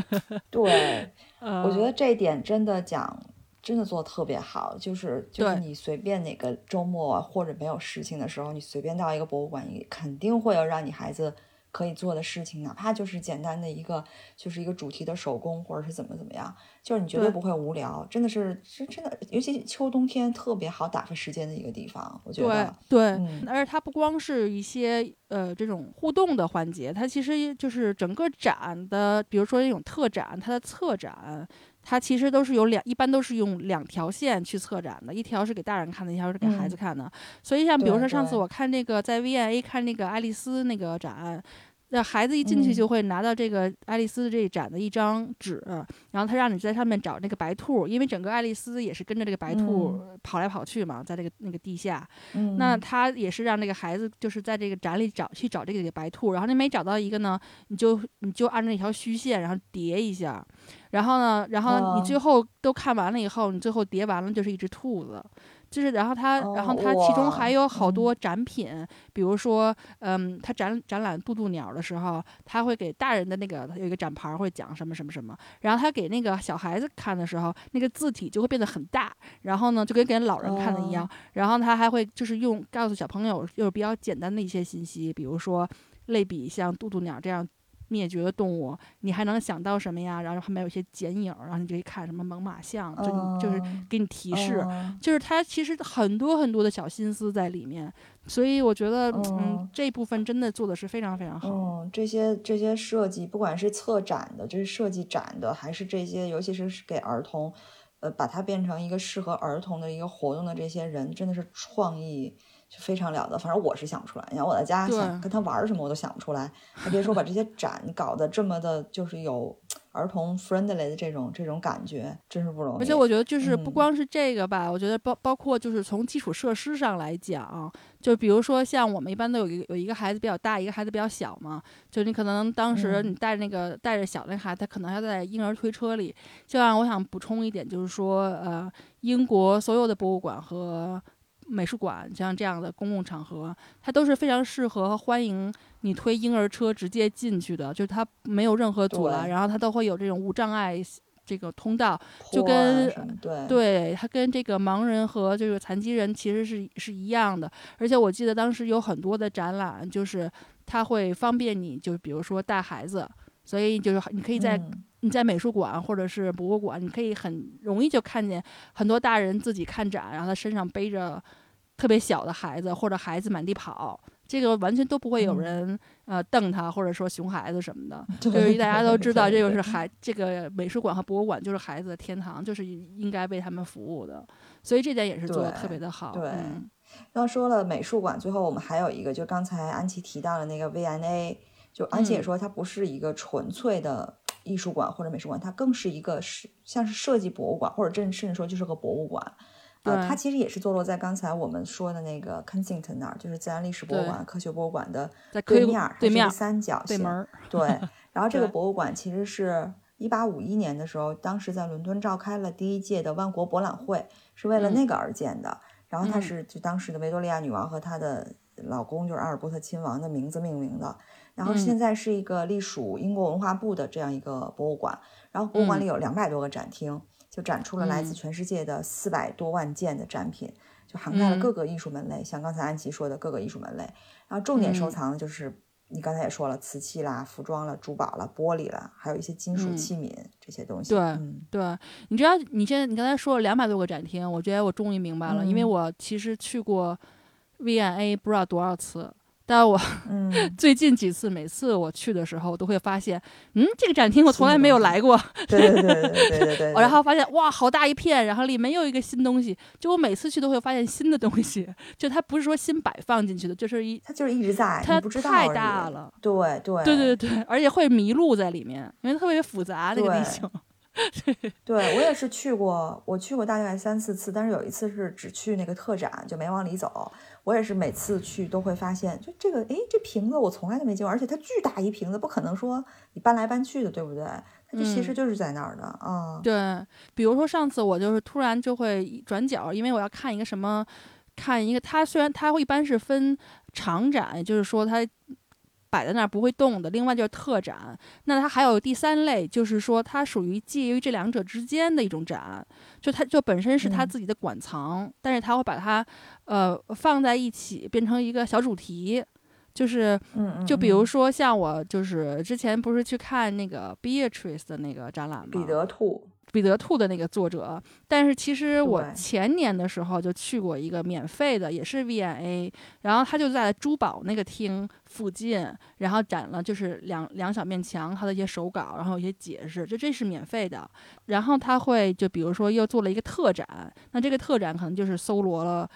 S1: <laughs>
S2: 对，
S1: 呃，
S2: 我觉得这一点真的讲，真的做的特别好。就是就是你随便哪个周末或者没有事情的时候，你随便到一个博物馆，你肯定会有让你孩子可以做的事情，哪怕就是简单的一个就是一个主题的手工，或者是怎么怎么样，就是你绝对
S1: 对
S2: 不会无聊。真的是是真的，尤其秋冬天特别好打发时间的一个地方，我觉
S1: 对
S2: 得。
S1: 对，
S2: 嗯
S1: 而且它不光是一些呃这种互动的环节，它其实就是整个展的，比如说那种特展，它的策展。它其实都是有两，一般都是用两条线去策展的，一条是给大人看的，一条是给孩子
S2: 嗯
S1: 看的。所以像比如说上次我看那个在 V I A 看那个爱丽丝那个展，那孩子一进去
S2: 嗯
S1: 就会拿到这个爱丽丝这一展的一张纸，然后他让你在上面找那个白兔，因为整个爱丽丝也是跟着这个白兔跑来跑去嘛，在这个那个地下。
S2: 嗯，
S1: 那他也是让这个孩子就是在这个展里找去找这个白兔，然后你每找到一个呢，你就你就按照那条虚线，然后叠一下，然后呢，然后你
S2: 哦
S1: 最后都看完了以后，你最后叠完了就是一只兔子。就是，然后它，然后
S2: 哦
S1: 它其中还有好
S2: 嗯。
S1: 多展品，比如说，嗯，它展展览渡渡鸟的时候，他会给大人的那个有一个展牌儿会讲什么什么什么，然后他给那个小孩子看的时候，那个字体就会变得很大，然后呢，就跟给老人看的一样，
S2: 哦。
S1: 然后他还会就是用告诉小朋友就是比较简单的一些信息，比如说类比像渡渡鸟这样灭绝的动物，你还能想到什么呀？然后旁边有一些剪影儿，然后你就可以看什么猛犸象，就你就是
S2: 嗯
S1: 给你提示。
S2: 哦
S1: 就是它其实很多很多的小心思在里面，所以我觉得，嗯
S2: 哦，
S1: 这一部分真的做的是非常非常好。
S2: 嗯，这些这些设计，不管是策展的，就是设计展的，还是这些，尤其是是给儿童，呃，把它变成一个适合儿童的一个活动的这些人，真的是创意就非常了得。反正我是想不出来，你看我在家
S1: 对
S2: 想跟他玩儿什么，我都想不出来，还别说把这些展搞得这么的，就是有儿童 friendly 的这种这种感觉，真是不容易。
S1: 而且我觉得就是不
S2: 嗯
S1: 光是这个吧，我觉得包包括就是从基础设施上来讲，就比如说像我们一般都有一个有一个孩子比较大，一个孩子比较小嘛，就你可能当时
S2: 嗯
S1: 你带着那个带着小那孩子，他可能要在婴儿推车里。就让我想补充一点，就是说呃，英国所有的博物馆和美术馆，像这样的公共场合，它都是非常适合和欢迎你推婴儿车直接进去的，就是它没有任何阻拦，然后它都会有这种无障碍这个通道，就跟
S2: 对。
S1: 对，它跟这个盲人和这个残疾人其实是是一样的，而且我记得当时有很多的展览，就是它会方便你，就比如说带孩子，所以就是你可以在、
S2: 嗯。
S1: 你在美术馆或者是博物馆，你可以很容易就看见很多大人自己看展，然后他身上背着特别小的孩子，或者孩子满地跑，这个完全都不会有
S2: 嗯
S1: 人、呃瞪他，或者说熊孩子什么的。就
S2: 对
S1: 是大家都知道，这个是孩这个美术馆和博物馆就是孩子的天堂，就是应该为他们服务的，所以这点也是做的特别的好。
S2: 对
S1: 嗯
S2: 刚说了美术馆，最后我们还有一个，就刚才安琪提到的那个 VNA，就安琪也
S1: 嗯
S2: 说它不是一个纯粹的艺术馆或者美术馆，它更是一个是像是设计博物馆，或者甚甚至说就是个博物馆。呃，它其实也是坐落在刚才我们说的那个 Kensington 那儿，就是自然历史博物馆、科学博物馆的对面
S1: 对面
S2: 三角形。
S1: 对门，
S2: 对，然后这个博物馆其实是一八五一年的时候，当时在伦敦召开了第一届的万国博览会，是为了
S1: 嗯
S2: 那个而建的。然后它
S1: 嗯
S2: 是就当时的维多利亚女王和她的老公就是阿尔伯特亲王的名字命名的。然后
S1: 嗯
S2: 现在是一个隶属英国文化部的这样一个博物馆，然后博物馆里有两百多个展厅，就展出了来自
S1: 嗯。
S2: 全世界的四百多万件的展品，就涵盖了
S1: 嗯。
S2: 各个艺术门类，像刚才安琪说的各个艺术门类。然后重点收
S1: 嗯。
S2: 藏的就是你刚才也说了，瓷器啦、服装啦、珠宝啦、玻璃啦，还有一些金属
S1: 嗯。
S2: 器皿、这些东西。
S1: 对
S2: 嗯。
S1: 对，你知道你现在你刚才说了两百多个展厅，我觉得我终于明白了，因为
S2: 嗯。
S1: 我其实去过 V&A 不知道多少次，但我
S2: 嗯，<laughs>
S1: 最近几次，每次我去的时候，都会发现，嗯，这个展厅我从来没有来过。
S2: 对对对对对对对。<laughs>
S1: 然后发现哇，好大一片，然后里面又一个新东西。就我每次去都会发现新的东西，<laughs> 就它不是说新摆放进去的，就是一
S2: 它就是一直在，
S1: 它
S2: 不知道
S1: 太大了。
S2: 对对
S1: 对对对，而且会迷路在里面，因为特别复杂那个地形。
S2: 对，我也是去过，我去过大概三四次，但是有一次是只去那个特展，就没往里走。我也是每次去都会发现，就这个，哎，这瓶子我从来都没见过，而且它巨大一瓶子，不可能说你搬来搬去的，对不对？它就其实就是在那儿的，嗯。
S1: 对，比如说上次我就是突然就会转角，因为我要看一个什么，看一个它虽然它会一般是分长展，也就是说它。摆在那儿不会动的。另外就是特展，那它还有第三类，就是说它属于介于这两者之间的一种展，就它就本身是它自己的馆藏，但是它会把它呃放在一起，变成一个小主题，就是就比如说像我就是之前不是去看那个 Beatrice 的那个展览吗？
S2: 彼得兔。
S1: 彼得兔的那个作者，但是其实我前年的时候就去过一个免费的，也是 V&A，然后他就在珠宝那个厅附近，然后展了就是两两小面墙，他的一些手稿，然后一些解释，就这是免费的。然后他会就比如说又做了一个特展，那这个特展可能就是搜罗了。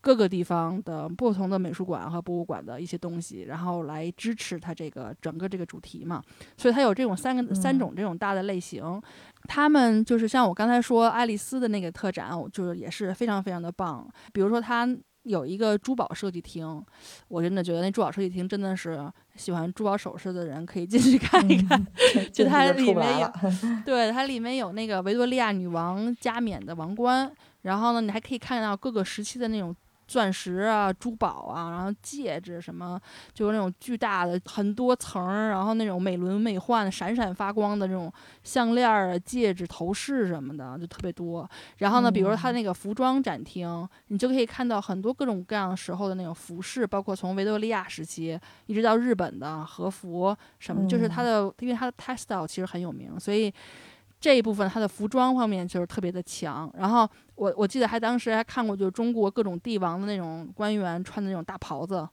S1: 各个地方的不同的美术馆和博物馆的一些东西，然后来支持它这个整个这个主题嘛，所以它有这种三个三种这种大的类型。他们就是像我刚才说爱丽丝的那个特展，就是也是非常非常的棒。比如说它有一个珠宝设计厅，我真的觉得那珠宝设计厅真的是喜欢珠宝首饰的人可以进去看一看。就它里面有，<laughs> 对它里面有那个维多利亚女王加冕的王冠。然后呢，你还可以看到各个时期的那种钻石啊、珠宝啊，然后戒指什么，就是那种巨大的很多层儿，然后那种美轮美奂、闪闪发光的这种项链啊、戒指、头饰什么的，就特别多。然后呢，比如说它那个服装展厅，你就可以看到很多各种各样时候的那种服饰，包括从维多利亚时期一直到日本的和服什么，就是它的，因为它的 textile 其实很有名，所以。这一部分它的服装方面就是特别的强，然后我我记得还当时还看过，就是中国各种帝王的那种官员穿的那种大袍子，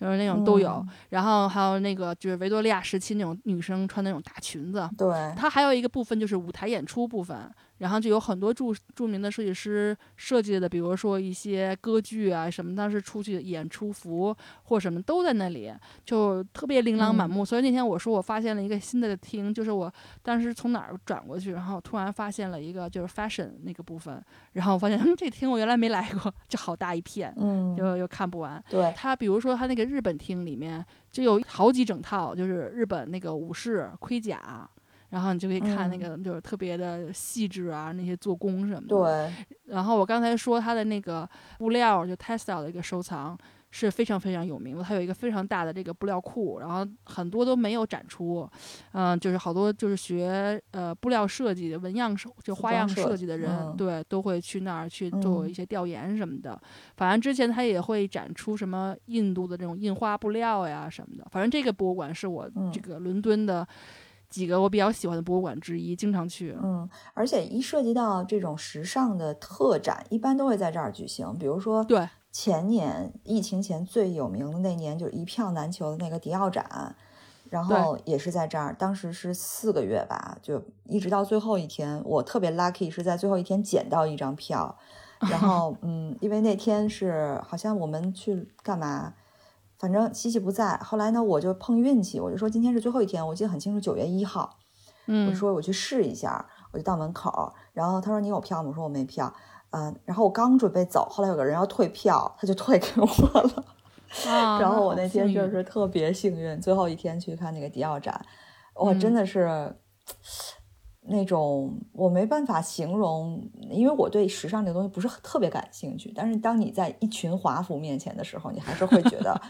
S1: 就是那种都有，然后还有那个就是维多利亚时期那种女生穿那种大裙子，
S2: 对，
S1: 它还有一个部分就是舞台演出部分。然后就有很多著著名的设计师设计的，比如说一些歌剧啊什么，当时出去演出服或什么都在那里，就特别琳琅满目。所以那天我说我发现了一个新的厅，就是我当时从哪儿转过去，然后突然发现了一个就是 fashion 那个部分，然后我发现嗯这厅我原来没来过，就好大一片，
S2: 嗯，
S1: 就又看不完。
S2: 对，
S1: 它比如说它那个日本厅里面就有好几整套，就是日本那个武士盔甲。然后你就可以看那个，就是特别的细致啊，那些做工什么的。
S2: 对。
S1: 然后我刚才说他的那个布料，就 textile 的一个收藏是非常非常有名的。他有一个非常大的这个布料库，然后很多都没有展出。嗯，就是好多就是学呃布料设计的、纹样手就花样设计的人，对，都会去那儿去做一些调研什么的。反正之前他也会展出什么印度的这种印花布料呀什么的。反正这个博物馆是我这个伦敦的。几个我比较喜欢的博物馆之一，经常去。
S2: 嗯，而且一涉及到这种时尚的特展，一般都会在这儿举行。比如说，
S1: 对
S2: 前年疫情前最有名的那年，就是一票难求的那个迪奥展，然后也是在这儿。当时是四个月吧，就一直到最后一天，我特别 lucky 是在最后一天捡到一张票。然 <laughs> 后，嗯，因为那天是好像我们去干嘛？反正西西不在，后来呢，我就碰运气，我就说今天是最后一天，我记得很清楚，九月一号，
S1: 嗯，
S2: 我说我去试一下，我就到门口，然后他说你有票吗？我说我没票，嗯，然后我刚准备走，后来有个人要退票，他就退给我了，<laughs> 然后我那天就是特别幸运，最后一天去看那个迪奥展，我真的是那种我没办法形容，因为我对时尚这个东西不是特别感兴趣，但是当你在一群华服面前的时候，你还是会觉得。<laughs>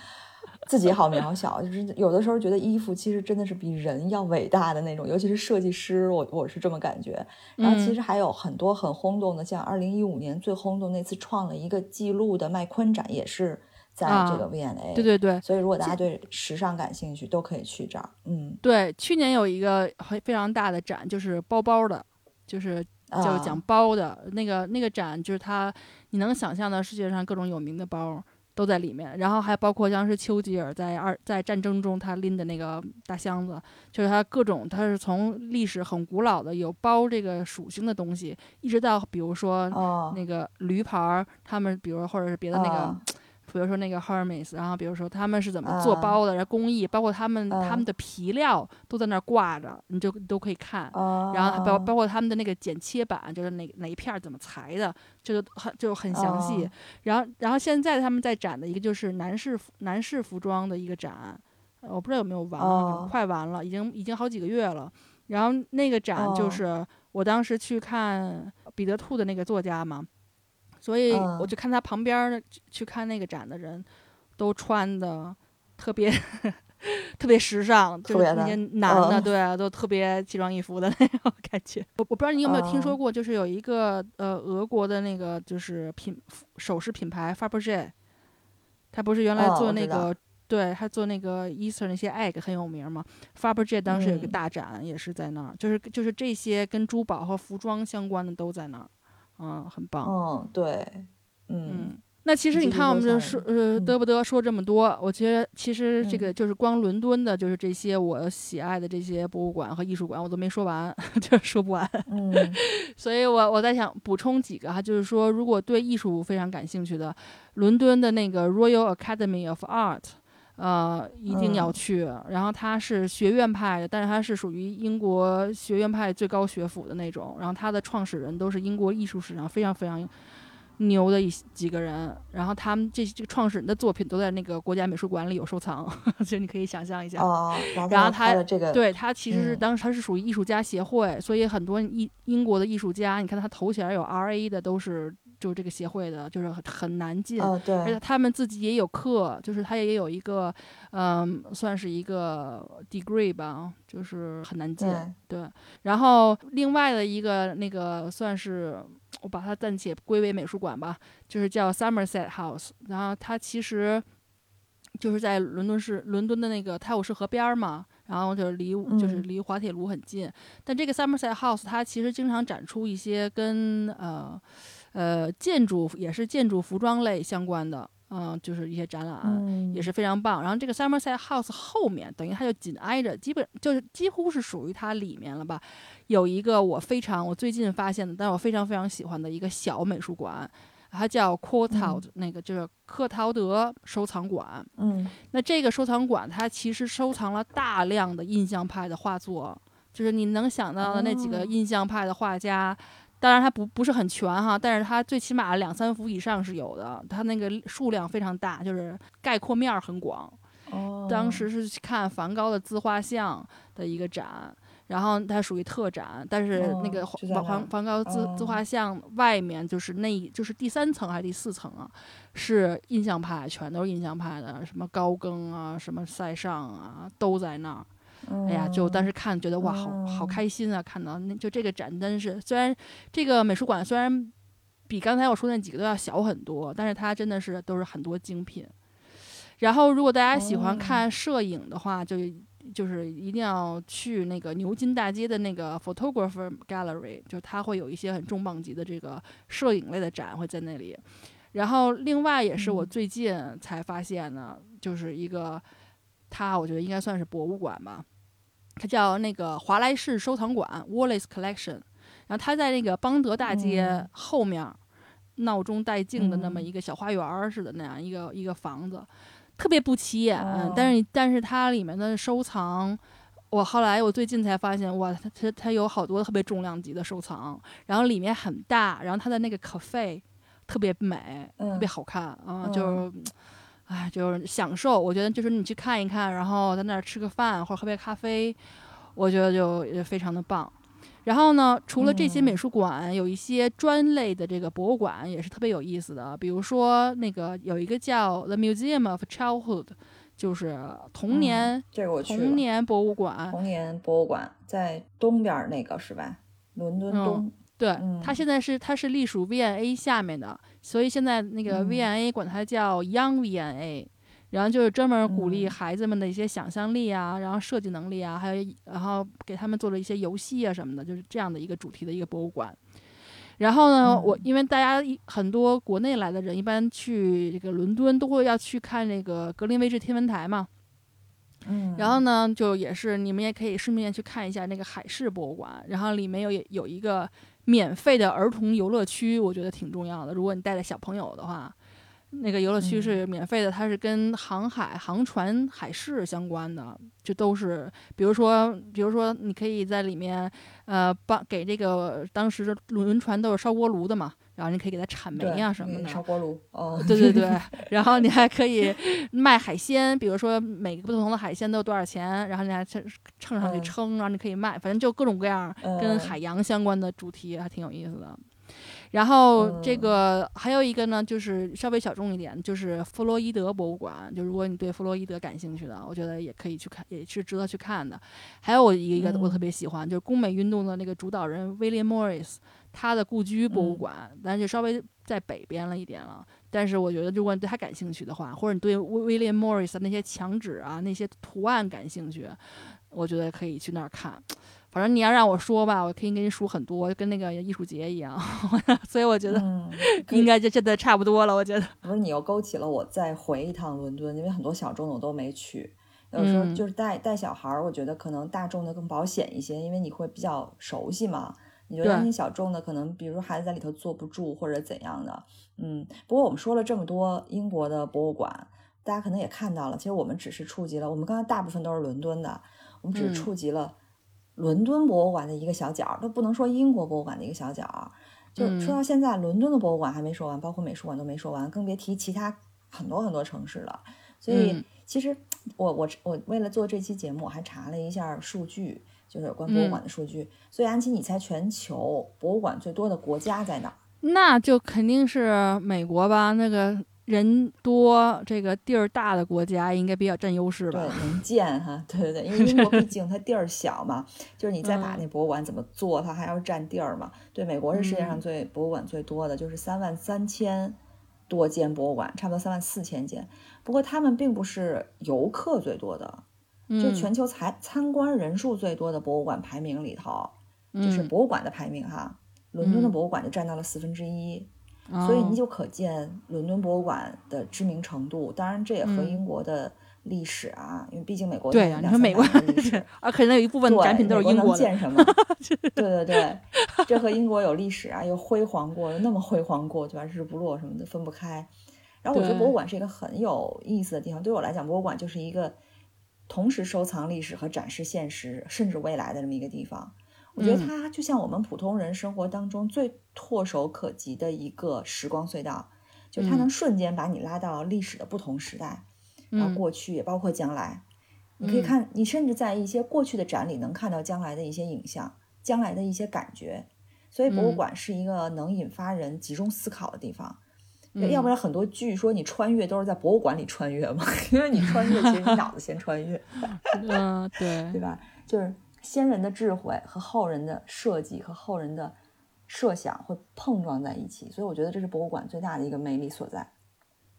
S2: 自己好渺小，就是有的时候觉得衣服其实真的是比人要伟大的那种，尤其是设计师，我我是这么感觉。然后其实还有很多很轰动的，像二零一五年最轰动那次创了一个记录的麦昆展，也是在这个 V&A。
S1: 对对对。
S2: 所以如果大家对时尚感兴趣，都可以去这儿。嗯，
S1: 对，去年有一个非常大的展，就是包包的，就是就讲包的那个那个展，就是它你能想象的世界上各种有名的包。都在里面。然后还包括像是丘吉尔在二在战争中他拎的那个大箱子，就是他各种，他是从历史很古老的有包这个属性的东西，一直到比如说
S2: 哦，
S1: 那个驴牌儿，他们比如或者是别的那个。
S2: 啊
S1: 比如说那个 Hermes，然后比如说他们是怎么做包的，然后工艺，包括他们、
S2: 啊
S1: 他们的皮料都在那儿挂着，你就都可以看。
S2: 哦，
S1: 然后还包包括他们的那个剪切板，就是哪哪一片儿怎么裁的，这就很就很详细。
S2: 哦
S1: 然后然后现在他们在展的一个就是男士男士服装的一个展，呃我不知道有没有完快完了，已经已经好几个月了。然后那个展就
S2: 哦
S1: 是我当时去看彼得兔的那个作家嘛，所以
S2: 嗯。
S1: 我就看他旁边儿的去看那个展的人，都穿的特别 <laughs> 特别时尚，就是那些男的，
S2: 嗯。
S1: 对啊，都特别奇装异服的 <laughs> 那种感觉。我我不知道你有没有听说
S2: 哦
S1: 过，就是有一个呃俄国的那个就是品首饰品牌 Fabergé，他不是原来做那个。对他做那个 Easter 那些 egg 很有名嘛，Fabergé 当时有个
S2: 嗯。
S1: 大展也是在那儿，就是就是这些跟珠宝和服装相关的都在那儿，嗯，很棒。
S2: 嗯，对，嗯
S1: 嗯，那其实你看，我们就
S2: 说
S1: 呃，
S2: 嗯
S1: 得不得说这么多？我觉得其实这
S2: 嗯
S1: 个就是光伦敦的，就是这些我喜爱的这些博物馆和艺术馆，我都没说完，<laughs> 就是说不完。
S2: 嗯 <laughs>
S1: 所以我我在想补充几个哈，就是说，如果对艺术非常感兴趣的，伦敦的那个 Royal Academy of Art。呃，一定要
S2: 嗯
S1: 去。然后他是学院派的，但是他是属于英国学院派最高学府的那种。然后他的创始人都是英国艺术史上非常非常牛的一几个人。然后他们这这个创始人的作品都在那个国家美术馆里有收藏，<laughs> 就你可以想象一下。
S2: 哦，然
S1: 然后
S2: 他
S1: 他
S2: 这个
S1: 对他其实是
S2: 嗯
S1: 当时他是属于艺术家协会，所以很多英英国的艺术家，你看他头衔有 R A 的都是就是这个协会的，就是很很难进。
S2: 呃
S1: 而且他们自己也有课，就是他也有一个，嗯，算是一个 degree 吧，就是很难进。
S2: 对
S1: 对，然后另外的一个那个算是我把它暂且归为美术馆吧，就是叫 Somerset House，然后它其实就是在伦敦市伦敦的那个泰晤士河边儿嘛，然后就是离就是
S2: 嗯
S1: 离滑铁卢很近。但这个 Somerset House 它其实经常展出一些跟呃呃建筑也是建筑服装类相关的，嗯、就是一些展览。
S2: 嗯
S1: 也是非常棒。然后这个 Somerset House 后面，等于它就紧挨着，基本就是几乎是属于它里面了吧。有一个我非常我最近发现的，但是我非常非常喜欢的一个小美术馆，它叫 Courtauld，、那个就是科陶德收藏馆。
S2: 嗯
S1: 那这个收藏馆它其实收藏了大量的印象派的画作，就是你能想到的那几个
S2: 哦
S1: 印象派的画家。当然，它不不是很全哈，但是它最起码两三幅以上是有的，它那个数量非常大，就是概括面儿很广。
S2: 哦，
S1: 当时是去看梵高的自画像的一个展，然后它属于特展，但是那个梵梵梵高自自
S2: 哦
S1: 画像外面就是那一就是第三层还是第四层啊，是印象派，全都是印象派的，什么高更啊，什么塞尚啊，都在那儿。哎呀，就当
S2: 时
S1: 时看觉得哇，好好
S2: 哦
S1: 开心啊！看到那就这个展真是，虽然这个美术馆虽然比刚才我说那几个都要小很多，但是它真的是都是很多精品。然后，如果大家喜欢
S2: 哦
S1: 看摄影的话，就就是一定要去那个牛津大街的那个 Photographer Gallery，就它会有一些很重磅级的这个摄影类的展会在那里。然后，另外也是我
S2: 嗯
S1: 最近才发现呢，就是一个它我觉得应该算是博物馆吧，它叫那个华莱士收藏馆 （Wallace Collection），然后它在那个邦德大街
S2: 嗯。
S1: 后面儿，闹中带静的那么
S2: 嗯。
S1: 一个小花园儿似的那样一个一个房子，特别不起眼，
S2: 哦。
S1: 但是但是它里面的收藏。我后来我最近才发现，哇，它它它有好多特别重量级的收藏，然后里面很大，然后它的那个 cafe 特别美，特
S2: 嗯。
S1: 别好看啊，
S2: 嗯。
S1: 就是，哎，就是享受。我觉得就是你去看一看，然后在那儿吃个饭或者喝杯咖啡，我觉得就也非常的棒。然后呢，除了这些
S2: 嗯
S1: 美术馆，有一些专类的这个博物馆也是特别有意思的。比如说，那个有一个叫 The Museum of Childhood，就是童
S2: 嗯
S1: 年、
S2: 这个我去
S1: 童年博物馆。
S2: 童年博物馆在东边儿那个是吧？伦敦
S1: 嗯
S2: 东，
S1: 对，
S2: 嗯
S1: 它现在是它是隶属 VNA 下面的，所以现在那个 VNA 管它叫 Young V&A，、然后就是专门鼓励
S2: 嗯
S1: 孩子们的一些想象力啊，然后设计能力啊，还有然后给他们做了一些游戏啊什么的，就是这样的一个主题的一个博物馆。然后呢，
S2: 嗯
S1: 我因为大家一很多国内来的人，一般去这个伦敦都会要去看那个格林威治天文台嘛。
S2: 嗯，
S1: 然后呢，就也是你们也可以顺便去看一下那个海事博物馆，然后里面有有一个免费的儿童游乐区，我觉得挺重要的。如果你带着小朋友的话，那个游乐区
S2: 嗯
S1: 是免费的，它是跟航海、航船、海事相关的，就都是，比如说，比如说你可以在里面，呃，帮给这个当时的轮船都是烧锅炉的嘛，然后你可以给它铲煤
S2: 对
S1: 呀、什么的，
S2: 烧锅炉哦，
S1: 对对对，<laughs> 然后你还可以卖海鲜，比如说每个不同的海鲜都有多少钱，然后你还称称上去
S2: 嗯
S1: 称，然后你可以卖，反正就各种各样跟
S2: 嗯
S1: 海洋相关的主题，还挺有意思的。然后这
S2: 嗯
S1: 个还有一个呢，就是稍微小众一点，就是弗洛伊德博物馆。就如果你对弗洛伊德感兴趣的，我觉得也可以去看，也是值得去看的。还有我一个我特
S2: 嗯
S1: 别喜欢，就是工美运动的那个主导人威廉莫里斯，他的故居博物
S2: 嗯
S1: 馆，但是就稍微在北边了一点了。但是我觉得，如果你对他感兴趣的话，或者你对威威廉莫里斯那些墙纸啊、那些图案感兴趣，我觉得可以去那儿看。反正你要让我说吧，我可以给你数很多，跟那个艺术节一样。<laughs> 所以我觉得
S2: 嗯，
S1: 应该就真的差不多了。我觉得，
S2: 不是你又勾起了我再回一趟伦敦，因为很多小众的我都没去。有时候
S1: 嗯
S2: 就是带带小孩儿，我觉得可能大众的更保险一些，因为你会比较熟悉嘛。你觉得
S1: 对
S2: 那小众的可能，比如说孩子在里头坐不住或者怎样的，嗯。不过我们说了这么多英国的博物馆，大家可能也看到了，其实我们只是触及了，我们刚才大部分都是伦敦的，我们只
S1: 嗯
S2: 是触及了伦敦博物馆的一个小角儿，都不能说英国博物馆的一个小角儿。就是说
S1: 嗯
S2: 到现在，伦敦的博物馆还没说完，包括美术馆都没说完，更别提其他很多很多城市了。所以
S1: 嗯
S2: 其实我我我为了做这期节目，我还查了一下数据，就是有关博物
S1: 嗯
S2: 馆的数据。所以安琪，你猜全球博物馆最多的国家在哪儿？
S1: 那就肯定是美国吧，那个人多，这个地儿大的国家应该比较占优势吧
S2: 对
S1: 吧。，
S2: 能建哈，对对对，因为英国 <laughs> 毕竟它地儿小嘛，就是你再把
S1: 嗯
S2: 那博物馆怎么做，它还要占地儿嘛。对，美国是世界上
S1: 嗯
S2: 最博物馆最多的，就是三万三千多间博物馆，差不多三万四千间。不过他们并不是游客最多的，就
S1: 嗯，
S2: 全球参参观人数最多的博物馆排名里头，就是
S1: 嗯
S2: 博物馆的排名哈，伦敦的
S1: 嗯
S2: 博物馆就占到了四分之一。
S1: 哦
S2: 所以你就可见伦敦博物馆的知名程度。当然，这也和
S1: 嗯
S2: 英国的历史啊，因为毕竟美国
S1: 对呀、
S2: 呀、
S1: 你说美国
S2: 的历 <laughs> 史，
S1: 啊，可能有一部分，展品都是英国的。
S2: 建什么？<laughs> 对对对，这和英国有历史啊，又辉煌过，又那么辉煌过，对吧？日不落什么的分不开。然后我觉得博物馆是一个很有意思的地方。对我来讲，博物馆就是一个同时收藏历史和展示现实，甚至未来的这么一个地方。我觉得
S1: 嗯
S2: 它就像我们普通人生活当中最唾手可及的一个时光隧道，就是它
S1: 嗯
S2: 能瞬间把你拉到历史的不同时代，然后
S1: 嗯
S2: 过去也包括将来。你可以
S1: 嗯
S2: 看，你甚至在一些过去的展里能看到将来的一些影像，将来的一些感觉。所以博物
S1: 嗯
S2: 馆是一个能引发人集中思考的地方。
S1: 嗯
S2: 要不然很多剧说你穿越都是在博物馆里穿越嘛，<laughs> 因为你穿越其实你脑子先穿越，<laughs>
S1: 嗯，对
S2: 对吧？就是先人的智慧和后人的设计和后人的设想会碰撞在一起，所以我觉得这是博物馆最大的一个魅力所在。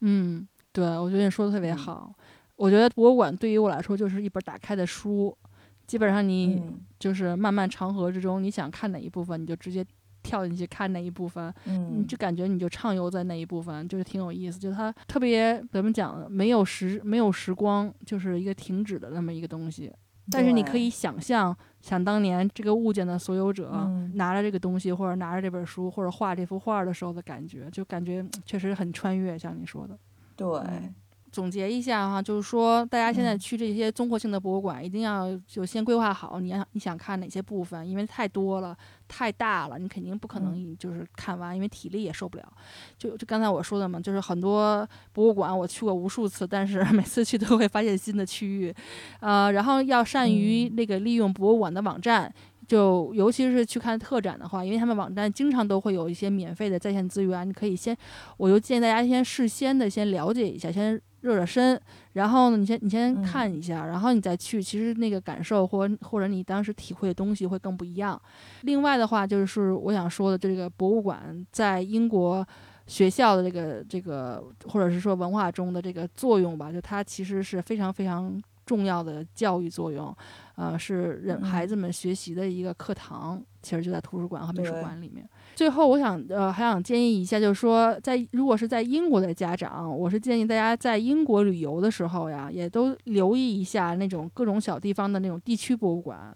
S1: 嗯，对，我觉得你说的特别
S2: 嗯
S1: 好。我觉得博物馆对于我来说就是一本打开的书，基本上你
S2: 嗯
S1: 就是漫漫长河之中，你想看哪一部分，你就直接跳进去看那一部分，你
S2: 嗯，
S1: 就感觉你就畅游在那一部分，就是挺有意思。就它特别怎么讲呢？没有时没有时光，就是一个停止的那么一个东西。但是你可以想象，想当年这个物件的所有者、
S2: 嗯
S1: 拿着这个东西，或者拿着这本书，或者画这幅画的时候的感觉，就感觉嗯确实很穿越，像你说的。
S2: 对，
S1: 嗯总结一下哈，就是说，大家现在
S2: 嗯
S1: 去这些综合性的博物馆，一定要就先规划好你要你想看哪些部分，因为太多了，太大了，你肯定不可
S2: 嗯
S1: 能就是看完，因为体力也受不了。就就刚才我说的嘛，就是很多博物馆我去过无数次，但是每次去都会发现新的区域，呃，然后要善于
S2: 嗯
S1: 那个利用博物馆的网站。就尤其是去看特展的话，因为他们网站经常都会有一些免费的在线资源，你可以先，我就建议大家先事先的先了解一下，先热热身，然后呢，你先你先
S2: 嗯
S1: 看一下，然后你再去，其实那个感受或或者你当时体会的东西会更不一样。另外的话，就是我想说的，这个博物馆在英国学校的这个这个，或者是说文化中的这个作用吧，就它其实是非常非常重要的教育作用，呃，是人
S2: 嗯
S1: 孩子们学习的一个课堂。其实就在图书馆和美术馆里面。最后，我想呃还想建议一下，就是说，在如果是在英国的家长，我是建议大家在英国旅游的时候呀，也都留意一下那种各种小地方的那种地区博物馆。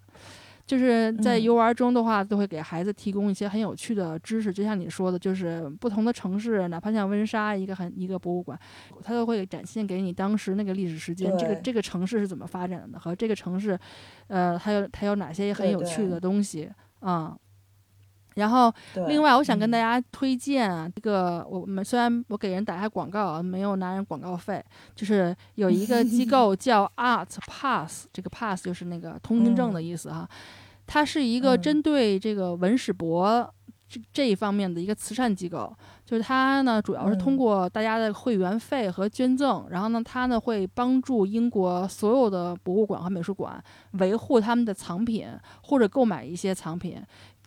S1: 就是在游玩中的话，都会给孩子提供一些很有趣的知识，就像你说的，就是不同的城市，哪怕像温莎一个很一个博物馆，它都会展现给你当时那个历史时间，这个这个城市是怎么发展的，和这个城市，呃，它有它有哪些很有趣的东西啊。然后，另外我想跟大家推荐啊，这个我们虽然我给人打下广告啊，没有拿人广告费，就是有一个机 <laughs> 构叫 Art Pass，这个 Pass 就是那个通行证的意思哈。它是一个针对这个文史博这这一方面的一个慈善机构，就是它呢主要是通过大家的会员费和捐赠，然后呢它呢会帮助英国所有的博物馆和美术馆维护他们的藏品或者购买一些藏品。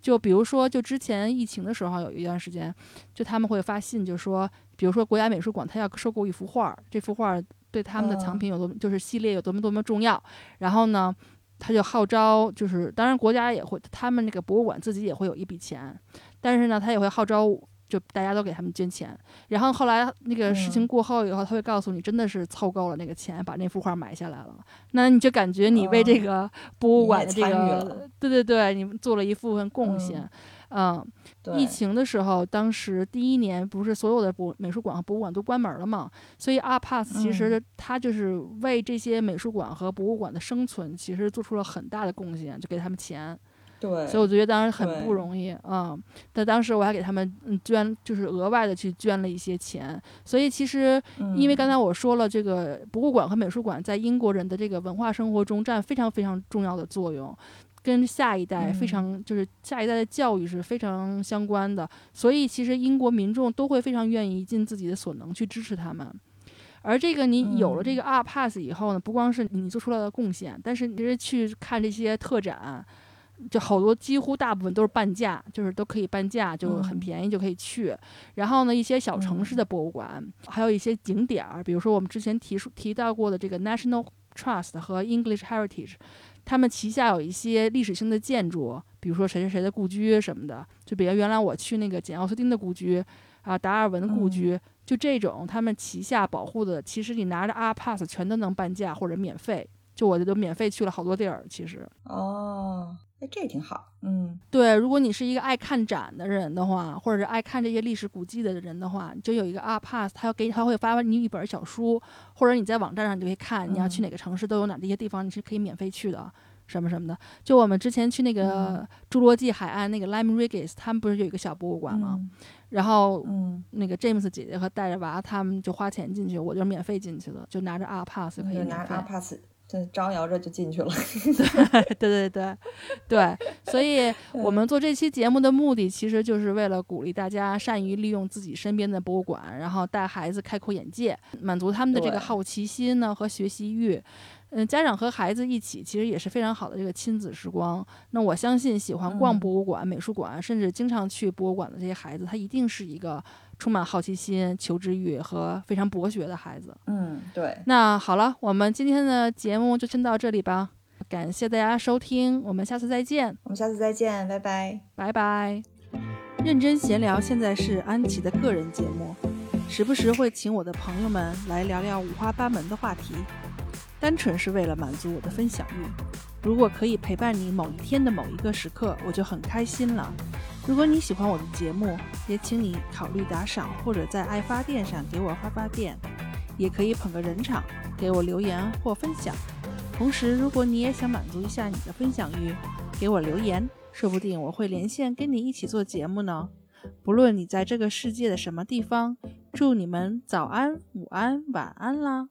S1: 就比如说，就之前疫情的时候有一段时间，就他们会发信，就说，比如说国家美术馆他要收购一幅画，这幅画对他们的藏品有多就是系列有多么多么重要，然后呢。他就号召，就是当然国家也会，他们那个博物馆自己也会有一笔钱，但是呢，他也会号召，就大家都给他们捐钱。然后后来那个事情过后以后，他会告诉你，真的是凑够了那个钱，把那幅画买下来了。那你就感觉你为这个博物馆的这个，对对对，你做了一部分贡献。嗯，疫情的时候，当时第一年不是所有的博美术馆和博物馆都关门了嘛，所以 Art Pass 其实它就是为这些美术馆和博物馆的生存，其实做出了很大的贡献，就给他们钱。
S2: 对，
S1: 所以我觉得当时很不容易啊。但当时我还给他们捐，就是额外的去捐了一些钱。所以其实，因为刚才我说了，这个博物馆和美术馆在英国人的这个文化生活中占非常非常重要的作用。跟下一代非常就是下一代的教育是非常相关的，所以其实英国民众都会非常愿意尽自己的所能去支持他们。而这个你有了这个 R Pass 以后呢，不光是你做出来的贡献，但是你其实去看这些特展，就好多几乎大部分都是半价，就是都可以半价，就很便宜就可以去。然后呢，一些小城市的博物馆，还有一些景点儿，比如说我们之前提出提到过的这个 National Trust 和 English Heritage。他们旗下有一些历史性的建筑，比如说谁谁谁的故居什么的，就比如原来我去那个简奥斯汀的故居，啊，达尔文的故居，就这种他们旗下保护的，其实你拿着 R Pass 全都能半价或者免费，就我都免费去了好多地儿，其实。
S2: 哦。这也挺好，嗯，
S1: 对，如果你是一个爱看展的人的话，或者是爱看这些历史古迹的人的话，就有一个 R Pass，他要给他会发你一本小书，或者你在网站上就可以看，你要去哪个城市都有哪这些地方你是可以免费去的，什么什么的。就我们之前去那个侏罗纪海岸那个 Lime Regis，他们不是有一个小博物馆吗？然后，嗯，那个 James 姐姐和带着娃他们就花钱进去，我就免费进去的，就拿着 R Pass 可以
S2: 拿 R Pass。招摇着就进去了，<laughs>
S1: 对对对对对，所以我们做这期节目的目的，其实就是为了鼓励大家善于利用自己身边的博物馆，然后带孩子开阔眼界，满足他们的这个好奇心呢和学习欲。嗯，家长和孩子一起，其实也是非常好的这个亲子时光。那我相信，喜欢逛博物馆、美术馆，甚至经常去博物馆的这些孩子，他一定是一个充满好奇心、求知欲和非常博学的孩子。
S2: 嗯，对。
S1: 那好了，我们今天的节目就先到这里吧。感谢大家收听，我们下次再见。
S2: 我们下次再见，拜拜，
S1: 拜拜。认真闲聊现在是安琪的个人节目，时不时会请我的朋友们来聊聊五花八门的话题。单纯是为了满足我的分享欲。如果可以陪伴你某一天的某一个时刻，我就很开心了。如果你喜欢我的节目，也请你考虑打赏，或者在爱发电上给我发发电，也可以捧个人场，给我留言或分享。同时，如果你也想满足一下你的分享欲，给我留言，说不定我会连线跟你一起做节目呢。不论你在这个世界的什么地方，祝你们早安、午安、晚安啦！